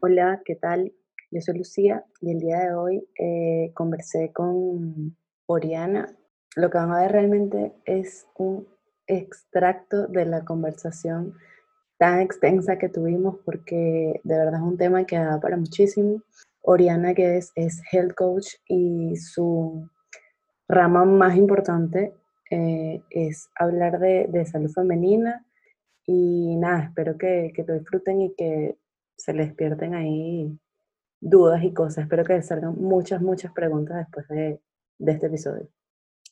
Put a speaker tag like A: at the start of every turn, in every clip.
A: Hola, ¿qué tal? Yo soy Lucía y el día de hoy eh, conversé con Oriana. Lo que van a ver realmente es un extracto de la conversación tan extensa que tuvimos porque de verdad es un tema que da para muchísimo. Oriana, que es, es health coach y su rama más importante eh, es hablar de, de salud femenina y nada, espero que, que lo disfruten y que se les despierten ahí dudas y cosas. Espero que salgan muchas, muchas preguntas después de, de este episodio.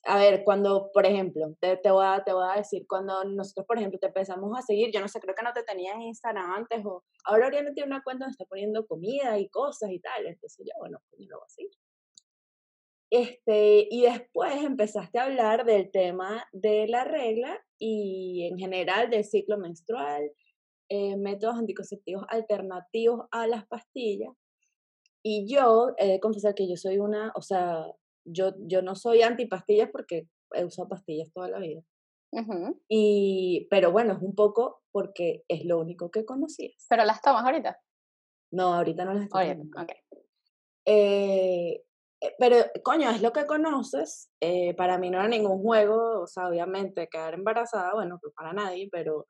B: A ver, cuando, por ejemplo, te, te, voy a, te voy a decir, cuando nosotros, por ejemplo, te empezamos a seguir, yo no sé, creo que no te tenía en Instagram antes, o ahora Oriana tiene una cuenta donde está poniendo comida y cosas y tal, entonces yo, bueno, pues lo voy a seguir. Este, y después empezaste a hablar del tema de la regla y en general del ciclo menstrual, eh, métodos anticonceptivos alternativos a las pastillas. Y yo he de confesar que yo soy una, o sea, yo, yo no soy antipastillas porque he usado pastillas toda la vida. y, pero bueno, es un poco porque es lo único que conocías.
C: ¿Pero las tomas ahorita?
B: No, ahorita no las estoy
C: tomando. Okay.
B: Eh, eh, pero, coño, es lo que conoces. Eh, para mí no era ningún juego, o sea, obviamente quedar embarazada, bueno, pues para nadie, pero,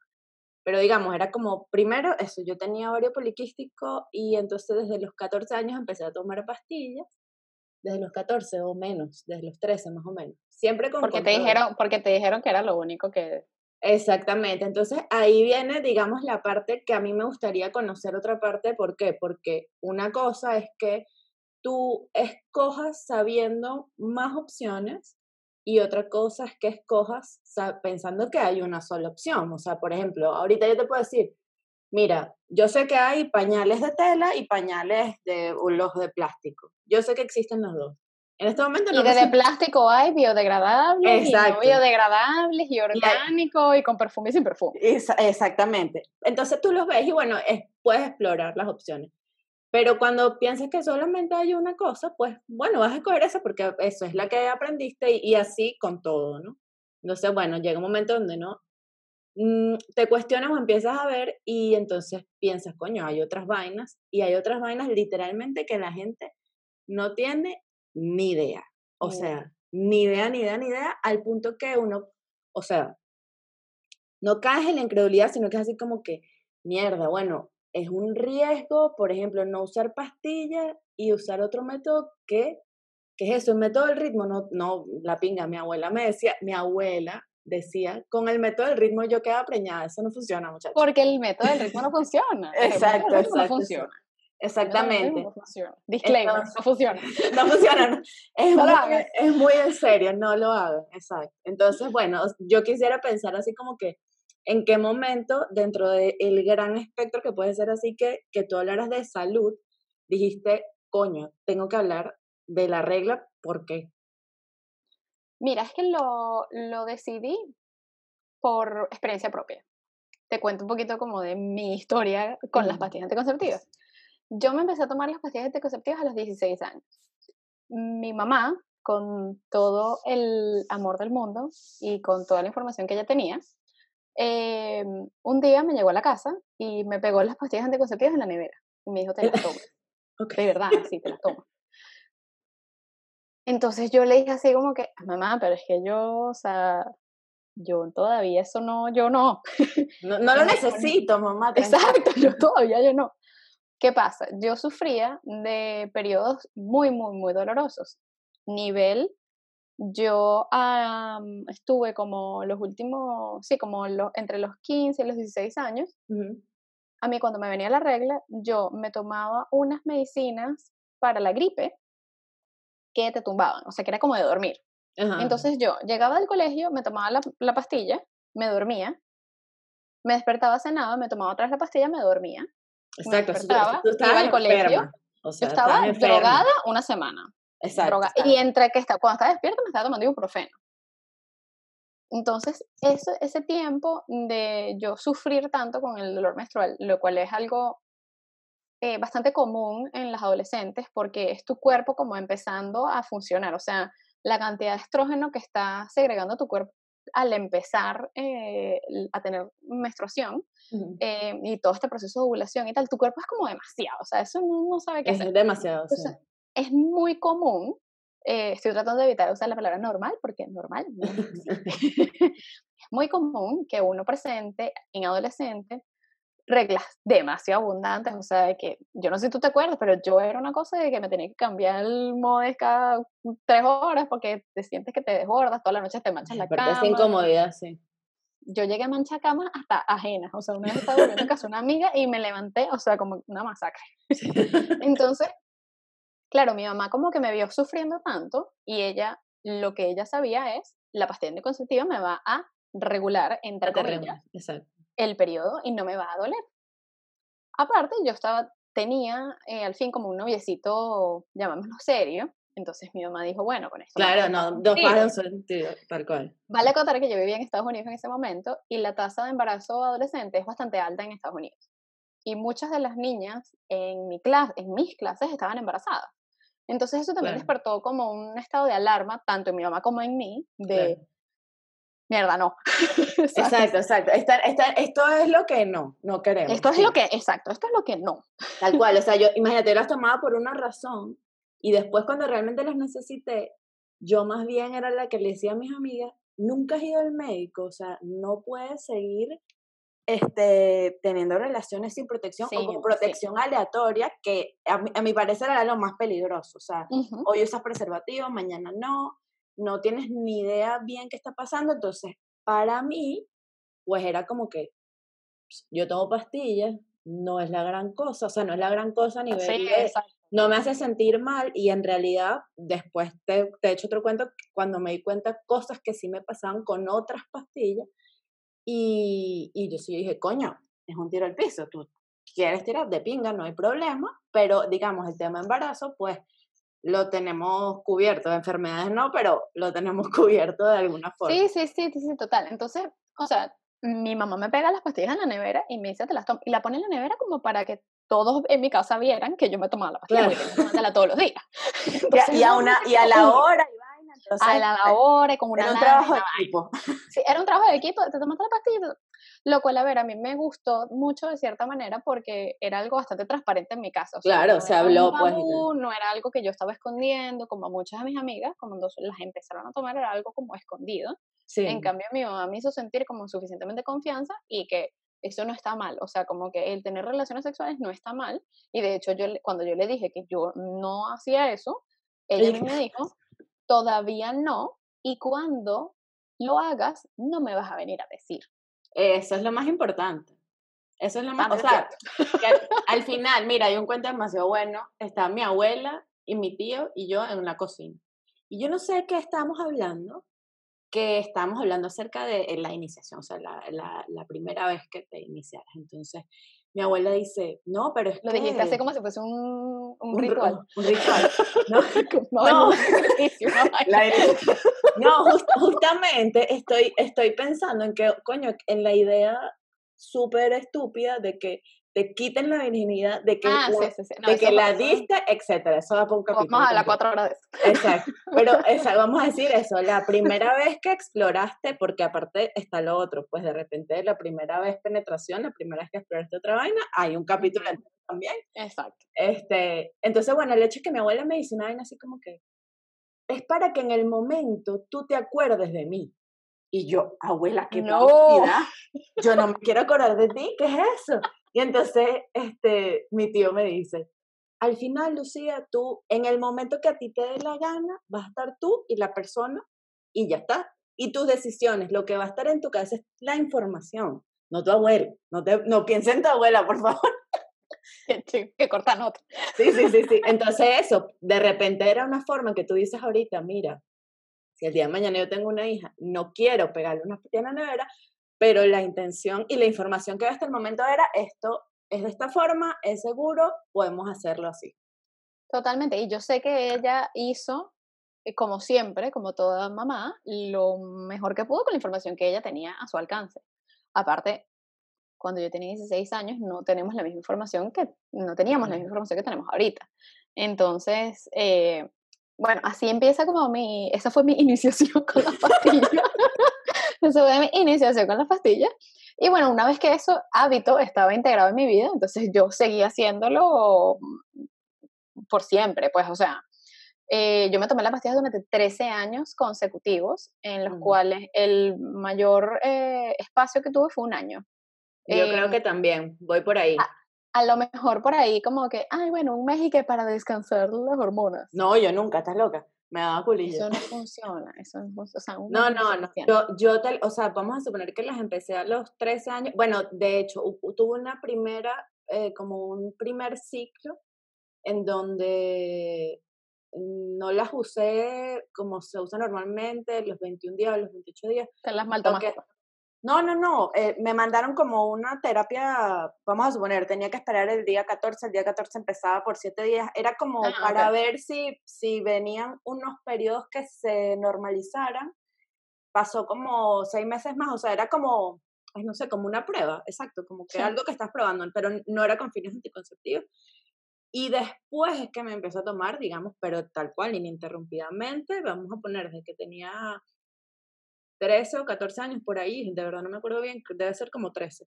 B: pero digamos, era como, primero, eso, yo tenía ovario poliquístico y entonces desde los 14 años empecé a tomar pastillas, desde los 14 o menos, desde los 13 más o menos. Siempre con
C: porque te dijeron Porque te dijeron que era lo único que...
B: Exactamente, entonces ahí viene, digamos, la parte que a mí me gustaría conocer otra parte, ¿por qué? Porque una cosa es que tú escojas sabiendo más opciones y otra cosa es que escojas pensando que hay una sola opción. O sea, por ejemplo, ahorita yo te puedo decir, mira, yo sé que hay pañales de tela y pañales de los de plástico. Yo sé que existen los dos. En este momento
C: no. Y de, plástico hay biodegradables, y no biodegradables, y orgánicos, y, con perfume y sin perfume.
B: exactamente. Entonces tú los ves y bueno, puedes explorar las opciones. Pero cuando piensas que solamente hay una cosa, pues bueno, vas a escoger esa porque eso es la que aprendiste y, así con todo, ¿no? Entonces, bueno, llega un momento donde no mm, te cuestionas o empiezas a ver y entonces piensas, coño, hay otras vainas y hay otras vainas literalmente que la gente no tiene ni idea. O sea, ni idea, ni idea, ni idea, al punto que uno, o sea, no caes en la incredulidad, sino que es así como que, mierda, bueno, es un riesgo, por ejemplo, no usar pastillas y usar otro método que, ¿qué es eso? El método del ritmo, no, no, la pinga, mi abuela me decía, mi abuela decía, con el método del ritmo yo quedaba preñada, eso no funciona, muchachos.
C: Porque el método del ritmo no funciona.
B: exacto, exacto.
C: No funciona.
B: Exactamente.
C: No funciona. Disclaimer, no funciona.
B: No funciona. Es, muy, es muy en serio, no lo hagan. Exacto. Entonces, bueno, yo quisiera pensar así como que en qué momento dentro del gran espectro que puede ser así que, que tú hablaras de salud, dijiste, coño, tengo que hablar de la regla, ¿por qué?
C: Mira, es que lo, lo decidí por experiencia propia. Te cuento un poquito como de mi historia con las pastillas anticonceptivas. Yo me empecé a tomar las pastillas anticonceptivas a los 16 años. Mi mamá, con todo el amor del mundo y con toda la información que ella tenía, eh, un día me llegó a la casa y me pegó las pastillas anticonceptivas en la nevera. Y me dijo, te las tomas. De verdad, sí, te las tomas. Entonces yo le dije así como que, mamá, pero es que yo, o sea, yo todavía eso no, yo no.
B: No, no lo necesito, mamá.
C: Exacto, yo todavía yo no. ¿Qué pasa? Yo sufría de periodos muy, muy, muy dolorosos. Nivel yo estuve como los últimos, sí, como entre los 15 y los 16 años. A mí cuando me venía la regla, yo me tomaba unas medicinas para la gripe que te tumbaban, o sea, que era como de dormir. Entonces yo llegaba del colegio, me tomaba la, la, pastilla, me dormía, me despertaba, cenaba, me tomaba otra vez la pastilla, me dormía.
B: Exacto,
C: me despertaba, iba al colegio. yo estaba drogada una semana.
B: Exacto.
C: Y entre que está, cuando estaba despierta me estaba tomando ibuprofeno. Entonces, eso, ese tiempo de yo sufrir tanto con el dolor menstrual, lo cual es algo eh, bastante común en las adolescentes porque es tu cuerpo como empezando a funcionar, o sea, la cantidad de estrógeno que está segregando tu cuerpo al empezar eh, a tener menstruación eh, y todo este proceso de ovulación y tal, tu cuerpo es como demasiado, o sea, eso no, sabe qué
B: es
C: hacer.
B: demasiado,
C: Es muy común, eh, estoy tratando de evitar usar la palabra normal, porque normal no es muy común que uno presente en adolescente reglas demasiado abundantes, o sea, de que yo no sé si tú te acuerdas, pero yo era una cosa de que me tenía que cambiar el modes cada tres horas porque te sientes que te desbordas, toda la noche te manchas la cama.
B: Esa incomodidad, sí.
C: Yo llegué a manchar camas hasta ajenas, o sea, una vez estaba durmiendo en casa de una amiga y me levanté, o sea, como una masacre. Entonces, claro, mi mamá como que me vio sufriendo tanto y ella, lo que ella sabía es, la pastilla anticonceptiva me va a regular, entre comillas, el periodo y no me va a doler. Aparte, yo estaba, tenía eh, al fin como un noviecito, llamémoslo serio, entonces mi mamá dijo, bueno, con esto.
B: Claro, no, dos pasos sentido, tal cual.
C: Vale acotar que yo vivía en Estados Unidos en ese momento y la tasa de embarazo adolescente es bastante alta en Estados Unidos. Y muchas de las niñas en, mi clase, en mis clases estaban embarazadas. Entonces eso también despertó como un estado de alarma, tanto en mi mamá como en mí, de, mierda, no.
B: exacto, exacto. esto es lo que no, no queremos.
C: Esto es lo que, exacto, esto es lo que no.
B: Tal cual, o sea, yo, imagínate, yo las tomaba por una razón y después cuando realmente las necesité, yo más bien era la que le decía a mis amigas, nunca has ido al médico, o sea, no puedes seguir este, teniendo relaciones sin protección o con protección aleatoria, que a mi, a mi, parecer era lo más peligroso. O sea, hoy usas preservativo, mañana no, no tienes ni idea bien qué está pasando, entonces para mí, pues era como que pues, yo tomo pastillas, no es la gran cosa, o sea, no es la gran cosa a nivel de, no me hace sentir mal y en realidad después te, te he hecho otro cuento cuando me di cuenta cosas que sí me pasaban con otras pastillas y, y yo sí dije, coño, es un tiro al piso, tú quieres tirar de pinga, no hay problema, pero digamos el tema embarazo, pues lo tenemos cubierto, de enfermedades no, pero lo tenemos cubierto de alguna forma.
C: Sí, sí, sí, sí, total. Entonces, o sea, mi mamá me pega las pastillas en la nevera y me dice, te las tomo, y la pone en la nevera como para que todos en mi casa vieran que yo me tomaba la pastilla, claro. porque todos los días.
B: y, a una, y a la hora,
C: a la hora con una
B: Era un trabajo de equipo.
C: Sí, era un trabajo de equipo, te tomaste la pastilla, lo cual, a ver, a mí me gustó mucho de cierta manera porque era algo bastante transparente en mi casa.
B: claro, se habló, pues.
C: No era algo que yo estaba escondiendo, como muchas de mis amigas, cuando las empezaron a tomar, era algo como escondido. Sí. En cambio, mi mamá me hizo sentir como suficientemente confianza y que eso no está mal, o sea, como que el tener relaciones sexuales no está mal, y de hecho yo cuando yo le dije que yo no hacía eso, ella me dijo, todavía no, y cuando lo hagas, no me vas a venir a decir.
B: Eso es lo más importante. Eso es lo más, o sea, al, final, mira, hay un cuento demasiado bueno, está mi abuela y mi tío y yo en una cocina. Y yo no sé qué estamos hablando, que estamos hablando acerca de la iniciación, o sea, la, la, la primera vez que te iniciaras. Entonces, mi abuela dice, no, pero es
C: Lo dijiste así como si fuese un, un, ritual.
B: Un, ritual. No, no, no justamente estoy, estoy pensando en que, coño, en la idea súper estúpida de que te quiten la virginidad, de que,
C: ah,
B: la, de que la diste, etcétera. Eso va por un capítulo.
C: Vamos a las cuatro horas de
B: eso. Exacto. Pero esa, vamos a decir eso, la primera vez que exploraste, porque aparte está lo otro, pues de repente la primera vez penetración, la primera vez que exploraste otra vaina, hay un capítulo también.
C: Exacto.
B: Este, entonces, bueno, el hecho es que mi abuela me dice una vaina así como que, es para que en el momento tú te acuerdes de mí. Y yo, abuela, qué no. Yo no me quiero acordar de ti, ¿qué es eso? Y entonces este, mi tío me dice, al final, Lucía, tú, en el momento que a ti te dé la gana, vas a estar tú y la persona y ya está. Y tus decisiones, lo que va a estar en tu cabeza es la información, no tu abuelo. No, te, no piensa en tu abuela, por favor.
C: Que, que corta nota.
B: Sí, sí, sí, sí. Entonces eso, de repente era una forma que tú dices ahorita, mira, si el día de mañana yo tengo una hija, no quiero pegarle una en la nevera, pero la intención y la información que hasta el momento era esto es de esta forma, es seguro, podemos hacerlo así.
C: Totalmente, y yo sé que ella hizo, eh, como siempre, como toda mamá, lo mejor que pudo con la información que ella tenía a su alcance. Aparte, cuando yo tenía 16 años no tenemos la misma información que no teníamos la misma información que tenemos ahorita. Entonces, eh, bueno, así empieza como mi, esa fue mi iniciación con la pastilla. Eso fue mi iniciación con las pastillas. Y bueno, una vez que eso hábito estaba integrado en mi vida, entonces yo seguía haciéndolo por siempre, pues, o sea, eh, yo me tomé las pastillas durante 13 años consecutivos, en los cuales el mayor eh, espacio que tuve fue un año.
B: Yo creo que también, voy por ahí.
C: A, lo mejor por ahí como que, ay, bueno, un mes y que para descansar las hormonas.
B: No, yo nunca, estás loca. Me daba culillo.
C: Eso no funciona, eso no funciona.
B: no, no, no. Yo, yo o sea, vamos a suponer que las empecé a los 13 años. Bueno, de hecho, tuve una primera, eh, como un primer ciclo en donde no las usé como se usa normalmente, los 21 días, los 28 días.
C: Te las mal
B: No, no, no. Eh, me mandaron como una terapia, vamos a suponer, tenía que esperar el día 14, el día 14 empezaba por 7 días. Era como ah, para ver si, si venían unos periodos que se normalizaran. Pasó como seis meses más, o sea, era como, no sé, como una prueba, exacto, como que algo que estás probando, pero no era con fines anticonceptivos. Y después es que me empezó a tomar, digamos, pero tal cual, ininterrumpidamente, vamos a poner desde que tenía 13 o 14 años por ahí, de verdad no me acuerdo bien, debe ser como 13.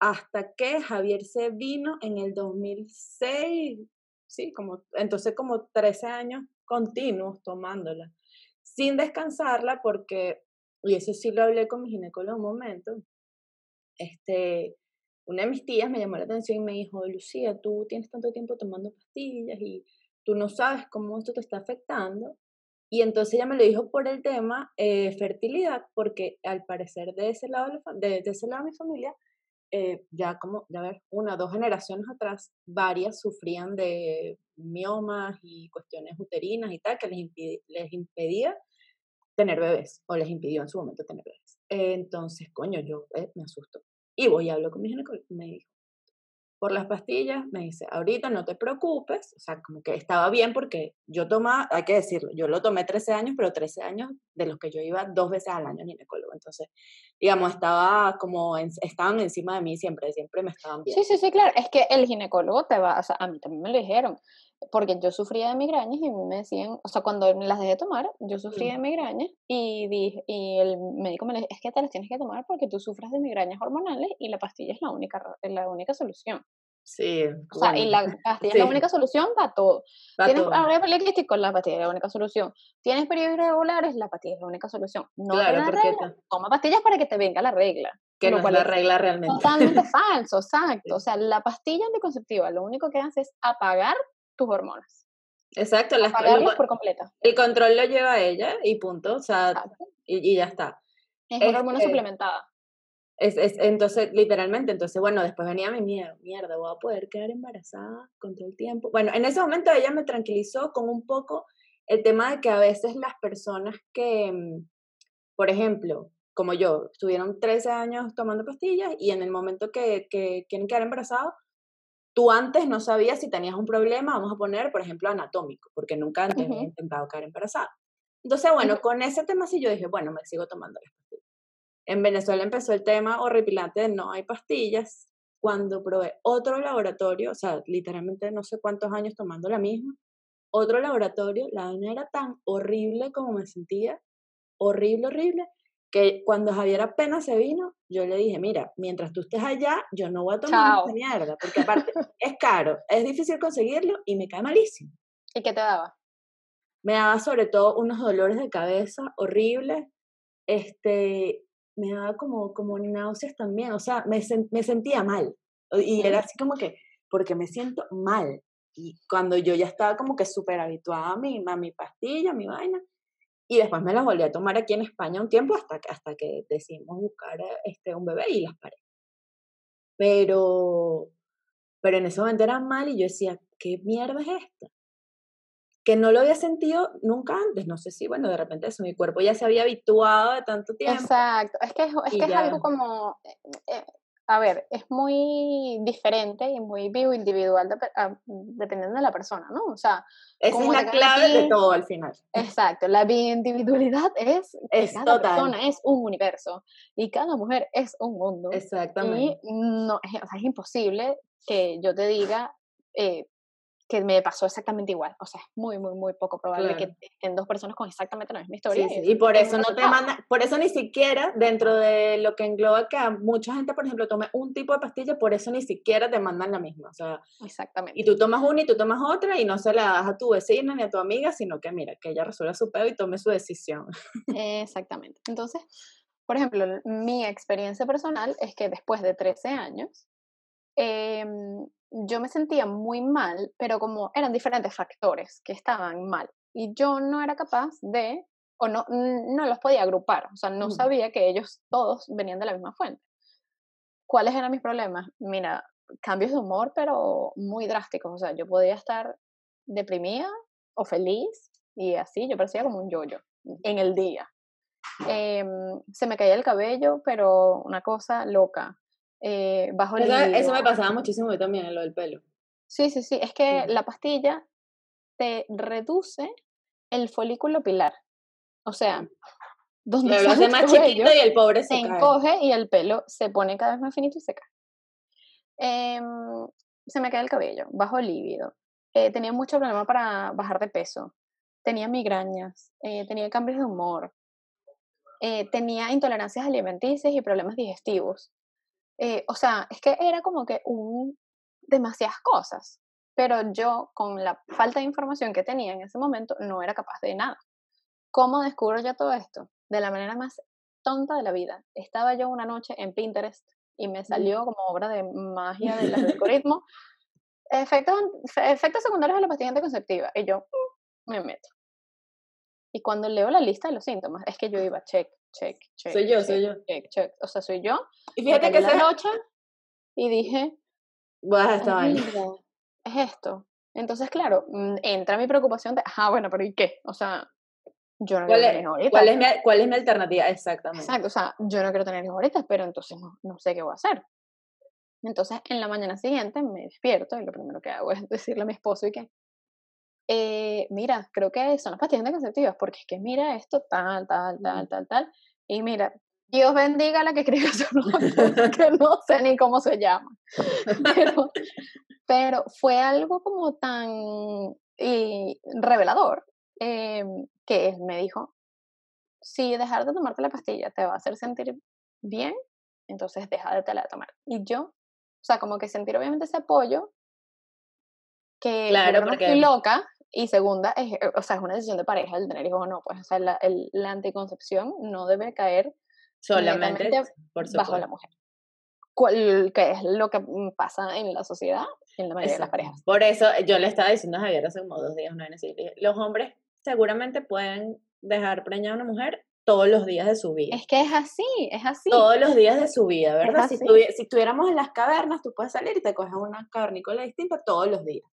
B: Hasta que Javier se vino en el 2006, sí, como, entonces como 13 años continuos tomándola, sin descansarla porque, y eso sí lo hablé con mi ginecólogo un momento, este, una de mis tías me llamó la atención y me dijo, Lucía, tú tienes tanto tiempo tomando pastillas y tú no sabes cómo esto te está afectando. Y entonces ella me lo dijo por el tema eh, fertilidad, porque al parecer de ese lado de, ese lado de mi familia, eh, ya como, ya ver, una o dos generaciones atrás, varias sufrían de miomas y cuestiones uterinas y tal, que les, les impedía tener bebés, o les impidió en su momento tener bebés. entonces, coño, yo eh, me asusto. Y voy y hablo con mi ginecólogo. Me dijo, por las pastillas, me dice, ahorita no te preocupes, o sea, como que estaba bien porque yo tomaba, hay que decirlo, yo lo tomé 13 años, pero 13 años de los que yo iba dos veces al año al ginecólogo, entonces, digamos, estaba como, estaban encima de mí siempre, siempre me estaban viendo.
C: Sí, sí, sí, claro, es que el ginecólogo te va, o sea, a mí también me lo dijeron, porque yo sufría de migrañas y me decían, o sea, cuando las dejé de tomar, yo sufría de migrañas y, dije, y el médico me dijo, es que te las tienes que tomar porque tú sufres de migrañas hormonales y la pastilla es la única, la única solución.
B: Sí.
C: O sea, y la pastilla es la única solución para todo. Tienes ahora con la pastilla es la única solución. Tienes periodos irregulares, la pastilla es la única solución. No claro, regla, toma pastillas para que te venga la regla.
B: Que no es la regla realmente.
C: Totalmente falso, exacto. O sea, la pastilla anticonceptiva lo único que hace es apagar tus hormonas.
B: Exacto,
C: las apagarlas por completo.
B: El control lo lleva ella y punto, o sea, y, ya está.
C: Es una hormona este suplementada.
B: Es, es, entonces, literalmente, entonces, bueno, después venía mi miedo, mierda, voy a poder quedar embarazada con todo el tiempo. Bueno, en ese momento ella me tranquilizó con un poco el tema de que a veces las personas que, mm, por ejemplo, como yo, estuvieron 13 años tomando pastillas y en el momento que, que quieren quedar embarazados, tú antes no sabías si tenías un problema, vamos a poner, por ejemplo, anatómico, porque nunca antes había intentado quedar embarazada. Entonces, bueno, con ese tema sí yo dije, bueno, me sigo tomando las pastillas. En Venezuela empezó el tema horripilante de no hay pastillas. Cuando probé otro laboratorio, o sea, literalmente no sé cuántos años tomando la misma, otro laboratorio, la vaina era tan horrible como me sentía, horrible, horrible, que cuando Javier apenas se vino, yo le dije, mira, mientras tú estés allá, yo no voy a tomar esta mierda, porque aparte es caro, es difícil conseguirlo y me cae malísimo.
C: ¿Y qué te daba?
B: Me daba sobre todo unos dolores de cabeza horribles, este, me daba como, como náuseas también, o sea, me, me sentía mal. Y era así como que, porque me siento mal. Y cuando yo ya estaba como que súper habituada a mi, a mi pastilla, a mi vaina, y después me las volví a tomar aquí en España un tiempo hasta, hasta que decidimos buscar este, un bebé y las paré. Pero, pero en ese momento era mal y yo decía, ¿qué mierda es esta? que no lo había sentido nunca antes. No sé si, bueno, de repente eso, mi cuerpo ya se había habituado de tanto tiempo.
C: Exacto, es que es, es, que es algo como, eh, eh, a ver, es muy diferente y muy vivo individual ah, dependiendo de la persona, ¿no? O sea,
B: esa es la clave de todo al final.
C: Exacto, la individualidad es, es cada persona es un universo y cada mujer es un mundo.
B: Exactamente.
C: Y no, es, o sea, es imposible que yo te diga, eh, que me pasó exactamente igual. O sea, es muy, muy, muy poco probable que estén dos personas con exactamente la misma historia.
B: Y, por eso no te mandan, por eso ni siquiera dentro de lo que engloba que a mucha gente, por ejemplo, tome un tipo de pastilla, por eso ni siquiera te mandan la misma. O sea,
C: exactamente.
B: Y tú tomas una y tú tomas otra y no se la das a tu vecina ni a tu amiga, sino que mira, que ella resuelva su pedo y tome su decisión.
C: Exactamente. Entonces, por ejemplo, mi experiencia personal es que después de 13 años, eh, yo me sentía muy mal, pero como eran diferentes factores que estaban mal y yo no era capaz de, o no, no los podía agrupar, o sea, no sabía que ellos todos venían de la misma fuente. ¿Cuáles eran mis problemas? Mira, cambios de humor, pero muy drásticos, o sea, yo podía estar deprimida o feliz y así, yo parecía como un yoyo en el día. Em, se me caía el cabello, pero una cosa loca eh, bajo
B: eso, eso, me pasaba muchísimo a también, en lo del pelo.
C: Sí, sí, sí. Es que la pastilla te reduce el folículo pilar. O sea,
B: donde se hace más chiquito y el pobre se,
C: se encoge y el pelo se pone cada vez más finito y se cae. Em, se me cae el cabello, bajo lívido. Eh, tenía mucho problema para bajar de peso. Tenía migrañas, eh, tenía cambios de humor, eh, tenía intolerancias alimenticias y problemas digestivos. Eh, o sea, es que era como que un, demasiadas cosas, pero yo con la falta de información que tenía en ese momento no era capaz de nada. ¿Cómo descubro ya todo esto? De la manera más tonta de la vida. Estaba yo una noche en Pinterest y me salió como obra de magia del algoritmo efectos, efectos secundarios de la pastilla anticonceptiva y yo mm, me meto. Y cuando leo la lista de los síntomas, es que yo iba check, check, check.
B: Soy yo, soy yo.
C: Check, check. O sea, soy yo.
B: Y fíjate que esa
C: noche y dije,
B: Vas a
C: Es esto. Entonces, claro, mm, entra mi preocupación de, ah, bueno, pero ¿y qué? O sea, yo no quiero tener hijos ahorita.
B: ¿cuál es, mi, ¿Cuál es mi alternativa? Exactamente.
C: Exacto, o sea, yo no quiero tener ahorita, pero entonces no, no sé qué voy a hacer. Entonces, en la mañana siguiente me despierto y lo primero que hago es decirle a mi esposo y que, eh, mira, creo que son las pastillas anticonceptivas, porque es que mira esto, tal, tal, tal, tal, tal, y mira, Dios bendiga a la que escribe su nombre, que no sé ni cómo se llama. Pero, pero fue algo como tan y revelador eh, que él me dijo, si dejar de tomarte la pastilla te va a hacer sentir bien, entonces deja de tomar. Y yo, o sea, como que sentir obviamente ese apoyo, que
B: claro,
C: no estoy loca, y segunda, es, eh, o sea, es una decisión de pareja el tener hijos o no, pues, o sea, la, el, la anticoncepción no debe caer
B: solamente
C: bajo la mujer. ¿Cuál, que es lo que pasa en la sociedad, en la mayoría de las parejas.
B: Por eso yo le estaba diciendo a Javier hace como dos días, no los hombres seguramente pueden dejar preñada a una mujer todos los días de su vida.
C: Es que es así, es así.
B: Todos los días de su vida, ¿verdad? Si, si estuviéramos en las cavernas, tú puedes salir y te coges una cavernícola distinta todos los días.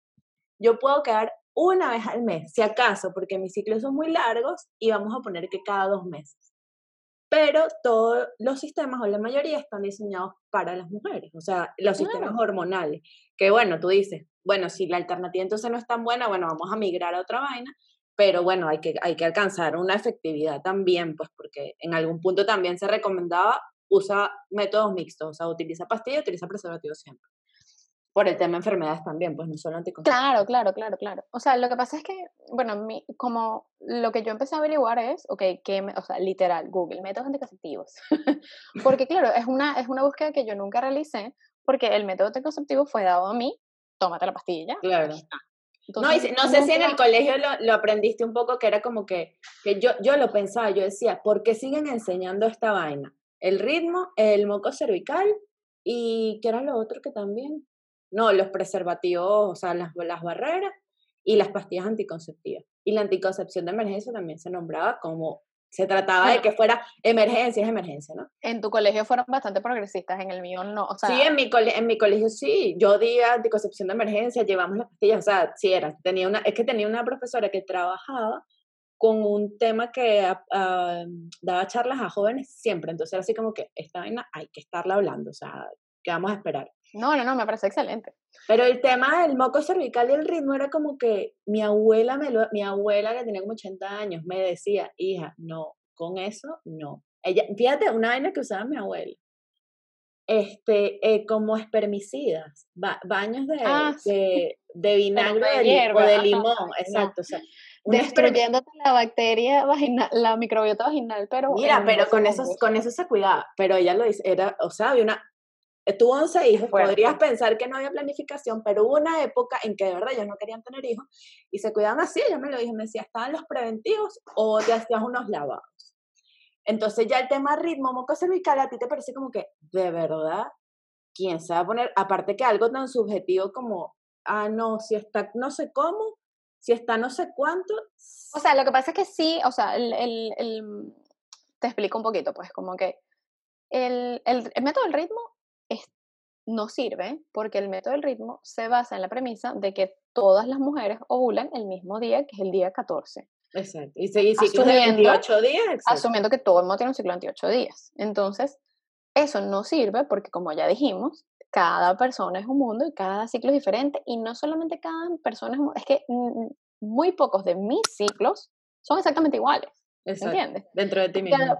B: Yo puedo quedar una vez al mes, si acaso, porque mis ciclos son muy largos y vamos a poner que cada dos meses. Pero todos los sistemas, o la mayoría, están diseñados para las mujeres, o sea, los sistemas hormonales. Que bueno, tú dices, bueno, si la alternativa entonces no es tan buena, bueno, vamos a migrar a otra vaina, pero bueno, hay que, hay que alcanzar una efectividad también, pues porque en algún punto también se recomendaba usa métodos mixtos, o sea, utiliza pastilla, utiliza preservativo siempre por el tema de enfermedades también, pues no solo anticonceptivos.
C: Claro, claro, claro, claro. O sea, lo que pasa es que, bueno, mi, como lo que yo empecé a averiguar es, ok, que, o sea, literal, Google, métodos anticonceptivos. porque claro, es una, es una búsqueda que yo nunca realicé, porque el método anticonceptivo fue dado a mí, tómate la pastilla.
B: Claro. no, no sé si en el colegio lo, lo, aprendiste un poco, que era como que, que yo, yo lo pensaba, yo decía, ¿por qué siguen enseñando esta vaina? El ritmo, el moco cervical y ¿qué era lo otro que también? No, los preservativos, o sea, las, las barreras y las pastillas anticonceptivas. Y la anticoncepción de emergencia también se nombraba como se trataba de que fuera emergencia, es emergencia, ¿no?
C: En tu colegio fueron bastante progresistas, en el mío no. O sea,
B: sí, en mi, en mi colegio sí. Yo di anticoncepción de emergencia, llevamos las pastillas, o sea, sí era. Tenía una, es que tenía una profesora que trabajaba con un tema que ah, daba charlas a jóvenes siempre. Entonces era así como que esta vaina hay que estarla hablando, o sea, ¿qué vamos a esperar?
C: No, no, no, me parece excelente.
B: Pero el tema del moco cervical y el ritmo era como que mi abuela, me lo, mi abuela que tenía como 80 años, me decía, hija, no, con eso no. Ella, fíjate, una vaina que usaba mi abuela. este, eh, como espermicidas, baños de,
C: ah,
B: de, de, vinagre o de limón, exacto. O sea,
C: Destruyéndote la bacteria vaginal, la microbiota vaginal, pero...
B: Mira, pero con eso, con eso se cuidaba, pero ella lo dice, era, o sea, había una, tuvo 11 hijos, podrías pensar que no había planificación, pero hubo una época en que de verdad ellos no querían tener hijos y se cuidaban así, ella me lo dijo, me decía, estaban los preventivos o te hacías unos lavados. Entonces ya el tema ritmo moco cervical a ti te parece como que, de verdad, ¿quién se va a poner? Aparte que algo tan subjetivo como, ah, no, si está no sé cómo, si está no sé cuánto.
C: O sea, lo que pasa es que sí, o sea, el, el, te explico un poquito, pues como que el, el, método del ritmo no sirve porque el método del ritmo se basa en la premisa de que todas las mujeres ovulan el mismo día, que es el día 14.
B: Exacto. Y seguir ciclos de 28 días.
C: Asumiendo que todo el mundo tiene un ciclo de 28 días. Entonces, eso no sirve porque, como ya dijimos, cada persona es un mundo y cada ciclo es diferente. Y no solamente cada persona es un es que muy pocos de mis ciclos son exactamente iguales. ¿Entiendes?
B: Dentro de ti mismo.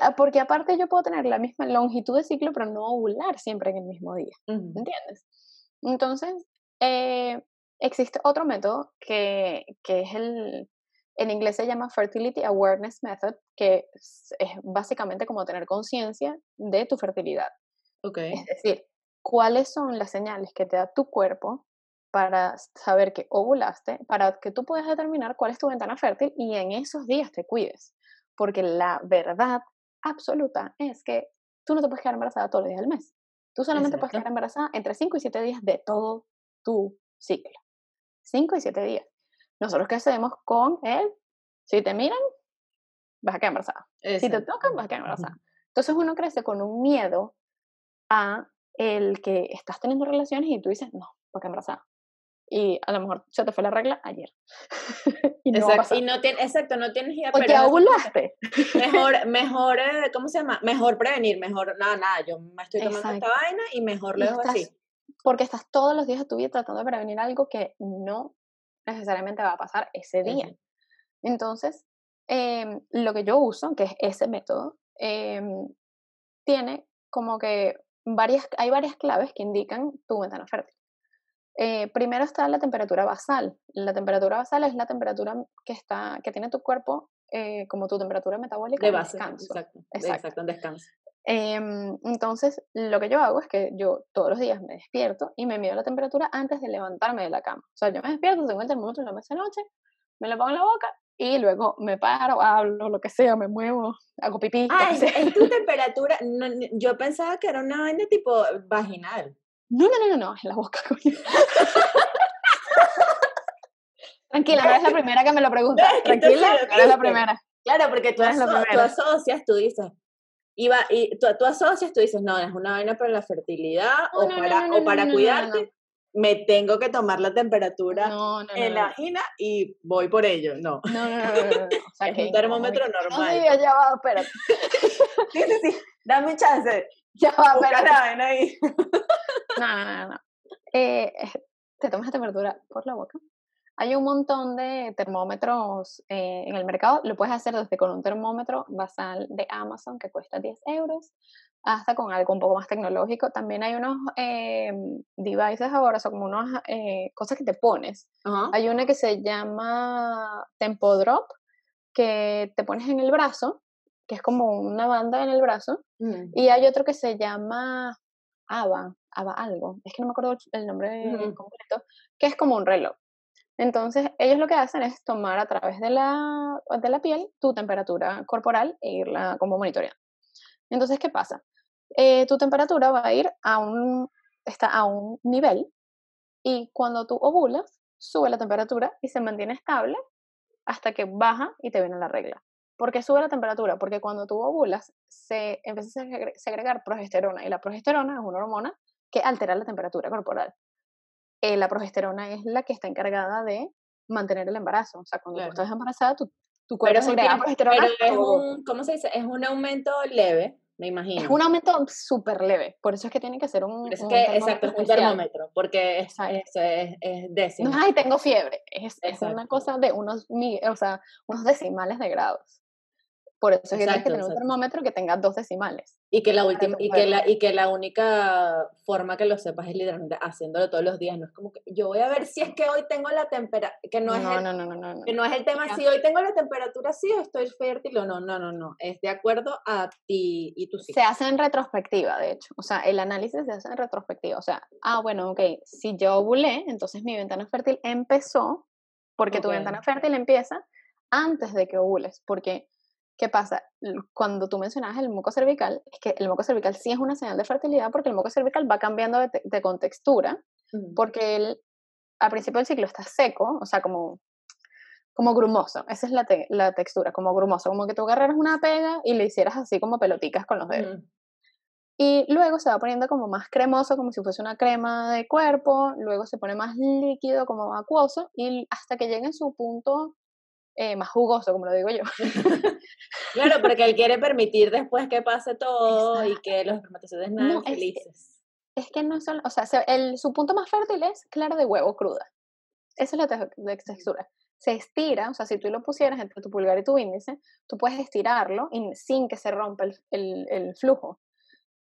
C: Ah, porque aparte yo puedo tener la misma longitud de ciclo, pero no ovular siempre en el mismo día. ¿Entiendes? Entonces, eh, existe otro método que, que es el, en inglés se llama Fertility Awareness Method, que es, básicamente como tener conciencia de tu fertilidad.
B: Okay.
C: Es decir, cuáles son las señales que te da tu cuerpo para saber que ovulaste, para que tú puedas determinar cuál es tu ventana fértil y en esos días te cuides. Porque la verdad absoluta es que tú no te puedes quedar embarazada todos los días del mes. Tú solamente puedes quedar embarazada entre 5 y 7 días de todo tu ciclo. 5 y 7 días. Nosotros qué hacemos con él, si te miran, vas a quedar embarazada. Si te tocan, vas a quedar embarazada. Entonces uno crece con un miedo a el que estás teniendo relaciones y tú dices, no, voy a quedar embarazada. Y a lo mejor se te fue la regla ayer.
B: y no exacto, y no exacto, no tienes idea.
C: Porque ovulaste.
B: Mejor, mejor, eh, ¿cómo se llama? Mejor prevenir, mejor, nada, nada, yo me estoy tomando esta vaina y mejor lo dejo así.
C: Porque estás todos los días de tu vida tratando de prevenir algo que no necesariamente va a pasar ese día. Entonces, em, lo que yo uso, que es ese método, em, tiene como que varias, hay varias claves que indican tu ventana fértil. Eh, primero está la temperatura basal. La temperatura basal es la temperatura que, está, que tiene tu cuerpo eh, como tu temperatura metabólica
B: de base, Exacto, exacto. en descanso.
C: Em, entonces, lo que yo hago es que yo todos los días me despierto y me mido la temperatura antes de levantarme de la cama. O sea, yo me despierto, tengo el termómetro en la mesa de noche, me lo pongo en la boca y luego me paro, hablo, lo que sea, me muevo, hago pipí.
B: Ah, es, tu temperatura. yo pensaba que era una vaina tipo vaginal.
C: No, no, no, no, no, en la boca, coño. Tranquila, no eres la primera que me lo pregunta. Tranquila, no eres la primera.
B: Claro, porque tú, tú asocias, tú dices, y, y tú, tú, asocias, tú dices, no, es una vaina para la fertilidad o, para, o para cuidarte. Me tengo que tomar la temperatura en la vagina y voy por ello. No.
C: No, no, no. O sea,
B: es un termómetro normal.
C: No, ya va, espérate.
B: sí, sí, sí. Dame chance.
C: Ya va, espérate. ahí. no, no, no. no. Eh, te tomas la temperatura por la boca hay un montón de termómetros eh, en el mercado. Lo puedes hacer desde con un termómetro basal de Amazon que cuesta 10 euros hasta con algo un poco más tecnológico. También hay unos eh, devices ahora, sea, como unas eh, cosas que te pones. Hay una que se llama Tempo Drop, que te pones en el brazo, que es como una banda en el brazo. Y hay otro que se llama ABA, ABA algo, es que no me acuerdo el nombre completo, que es como un reloj. Entonces, ellos lo que hacen es tomar a través de la, de la piel tu temperatura corporal e irla como monitoreando. Entonces, ¿qué pasa? Eh, tu temperatura va a ir a un, está a un nivel y cuando tú ovulas, sube la temperatura y se mantiene estable hasta que baja y te viene la regla. ¿Por qué sube la temperatura? Porque cuando tú ovulas, se empieza a segregar progesterona y la progesterona es una hormona que altera la temperatura corporal. Eh, la progesterona es la que está encargada de mantener el embarazo. O sea, cuando tú estás embarazada, tu, tu cuerpo
B: pero
C: segrega progesterona.
B: Pero es un, ¿cómo se dice? Es un aumento leve, me imagino.
C: Es un aumento súper leve, por eso es que tiene que ser un.
B: Es que, exacto, es un termómetro, porque es, es, es, décimo.
C: No, ay, tengo fiebre. Es, es una cosa de unos, o sea, unos decimales de grados. Por eso es que tienes que tener un termómetro que tenga dos decimales.
B: Y que la última, y que la, y que la única forma que lo sepas es literalmente haciéndolo todos los días. No es como que yo voy a ver si es que hoy tengo la temperatura, que no,
C: No,
B: es
C: no, no, no,
B: que no es el tema si hoy tengo la temperatura así o estoy fértil o no, no, no, no. Es de acuerdo a ti y tu
C: Se
B: ciclo.
C: hace en retrospectiva, de hecho. O sea, el análisis se hace en retrospectiva. O sea, ah, bueno, ok, si yo ovulé, entonces mi ventana fértil empezó, porque tu ventana fértil empieza antes de que ovules. Porque, ¿qué pasa? Cuando tú mencionabas el moco cervical, es que el moco cervical sí es una señal de fertilidad porque el moco cervical va cambiando de, de contextura,
B: Ujú.
C: porque él, al principio del ciclo está seco, o sea, como, como grumoso. Esa es la, te- la textura, como grumoso. Como que tú agarraras una pega y le hicieras así como peloticas con los dedos.
B: Ujú.
C: Y luego se va poniendo como más cremoso, como si fuese una crema de cuerpo, luego se pone más líquido, como acuoso, y hasta que llegue en su punto eh, más jugoso, como lo digo yo.
B: Claro, porque él quiere permitir después que pase todo y que los espermatozoides naden
C: No, es que-
B: felices.
C: Es que no solo, o sea, el, su punto más fértil es clara de huevo cruda. Esa es la te- de textura. Se estira, o sea, si tú lo pusieras entre tu pulgar y tu índice, tú puedes estirarlo y- sin que se rompa el, el- el flujo.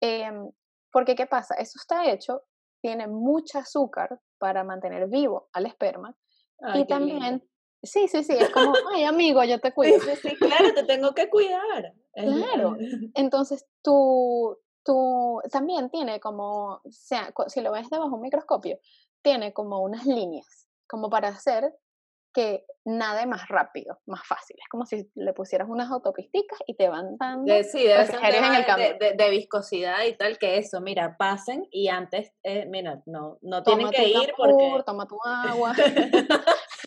C: Em, porque, ¿qué pasa? Eso está hecho, tiene mucha azúcar para mantener vivo al esperma.
B: Ay,
C: y
B: lindo.
C: Sí, sí, sí, es como, ay, amigo, yo te cuido.
B: sí, sí, claro, te tengo que cuidar.
C: Claro. Entonces, tú, tú también tiene como, o sea, si lo ves debajo de un microscopio, tiene como unas líneas, como para hacer que nade más rápido, más fácil. Es como si le pusieras unas autopisticas y te van dando.
B: De- sí, debe ser
C: en el
B: de,
C: cambio.
B: de- de viscosidad y tal que eso, mira, pasen y antes, eh, mira, no, no tienen que ir porque...
C: toma tu agua.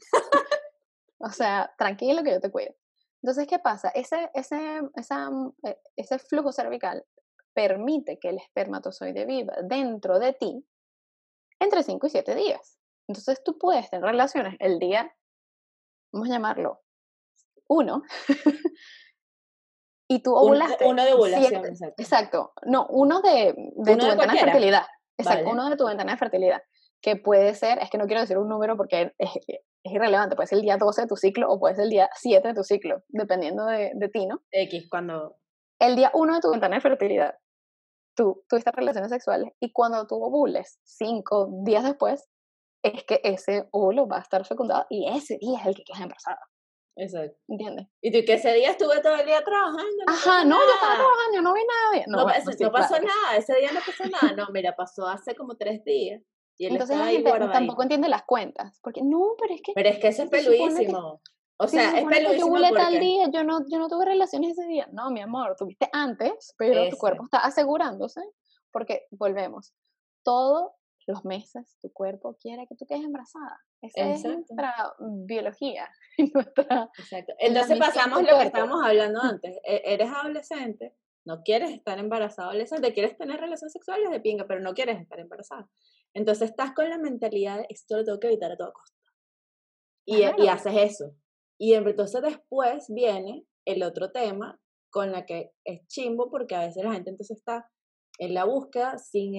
C: o sea, tranquilo que yo te cuido. Entonces, ¿qué pasa? Ese, ese, esa, mm, eh, ese flujo cervical permite que el espermatozoide viva dentro de ti entre 5 y 7 días. Entonces, tú puedes tener relaciones el día, vamos a llamarlo, 1, y tú ovulaste.
B: uno de ovulación, exacto.
C: Exacto. No, uno de, de
B: Uno
C: tu
B: de
C: ventana de fertilidad. Exacto,
B: Vale.
C: uno de tu ventana de fertilidad. Que puede ser, es que no quiero decir un número porque es, es irrelevante, puede ser el día 12 de tu ciclo o puede ser el día 7 de tu ciclo, dependiendo de, de ti, ¿no?
B: X, cuando...
C: El día 1 de tu ventana de fertilidad, tú tuviste relaciones sexuales y cuando tú ovules 5 días después, es que ese óvulo va a estar fecundado y ese día es el que quedas embarazada,
B: Exacto.
C: ¿entiendes?
B: Y tú que ese día estuve todo el día trabajando.
C: Ajá,
B: pasó
C: no, yo estaba
B: nada.
C: trabajando, no vi nada.
B: No,
C: bueno,
B: pasó-
C: sí,
B: no pasó
C: claro
B: nada, ese día no pasó nada. No, mira, pasó hace como tres días. Y él
C: Entonces la
B: ahí
C: gente
B: guardadito.
C: tampoco entiende las cuentas, porque no, pero es que
B: Pero es que eso es peluísimo. O sea,
C: se
B: es
C: que yo ovulé tal día, yo no, yo no tuve relaciones ese día. No, mi amor, tuviste antes, pero tu
B: Eso.
C: cuerpo está asegurándose, porque volvemos, todos los meses tu cuerpo quiere que tú quedes embarazada. Esa es
B: Exacto.
C: nuestra biología, nuestra...
B: Exacto. Entonces pasamos lo que estábamos hablando antes. E- Eres adolescente, no quieres estar embarazada adolescente, quieres tener relaciones sexuales de pinga, pero no quieres estar embarazada. Entonces estás con la mentalidad de esto lo tengo que evitar a toda costa. Y, y
C: Claro.
B: haces eso. Y entonces después viene el otro tema con la que es chimbo porque a veces la gente entonces está en la búsqueda sin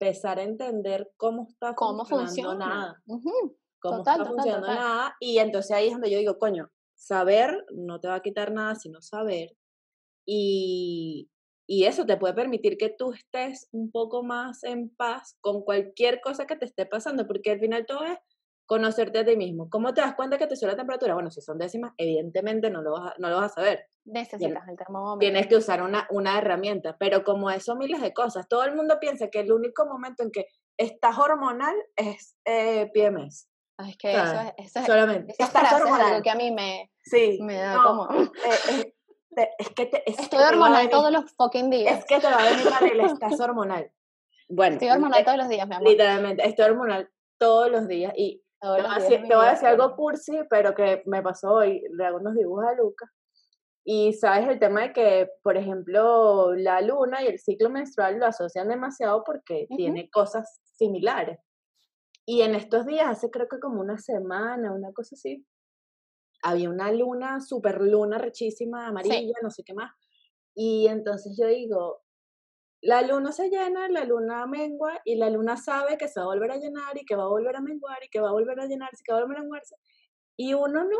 B: empezar a entender cómo está
C: ¿Cómo
B: funcionando
C: funciona?
B: nada
C: Ujú,
B: cómo
C: Total,
B: está
C: total,
B: funcionando
C: total.
B: nada. Y entonces ahí es donde yo digo, coño, saber no te va a quitar nada sino saber. Y, y eso te puede permitir que tú estés un poco más en paz con cualquier cosa que te esté pasando, porque al final todo es conocerte a ti mismo. ¿Cómo te das cuenta que te sube la temperatura? Bueno, si son décimas, evidentemente no lo vas a, no lo vas a saber.
C: Necesitas el termómetro.
B: Tienes que usar una, una herramienta, pero como eso miles de cosas, todo el mundo piensa que el único momento en que estás hormonal es eh, PMS.
C: Ay, es que eso es, eso es-
B: Solamente.
C: frase es algo que a mí me,
B: Sí.
C: me da
B: no,
C: como...
B: eh, eh, te- es que te, es que
C: Estoy
B: te a
C: hormonal
B: venir-
C: todos los fucking días.
B: Es que te va a venir el estás hormonal. Bueno,
C: Estoy hormonal
B: eh,
C: todos los días, mi amor.
B: literalmente, estoy hormonal todos los días y
C: Todos
B: te
C: los
B: voy a
C: días
B: te voy a decir algo cursi, pero que me pasó hoy. Le hago unos dibujos a Luca. Y sabes el tema de que, por ejemplo, la luna y el ciclo menstrual lo asocian demasiado porque
C: Ujú.
B: tiene cosas similares. Y en estos días, hace creo que como una semana, una cosa así, había una luna, super luna rechísima, amarilla, no sé qué más. Y entonces yo digo, la luna se llena, la luna mengua y la luna sabe que se va a volver a llenar y que va a volver a menguar y que va a volver a llenarse y que va a volver a menguarse. Y uno no,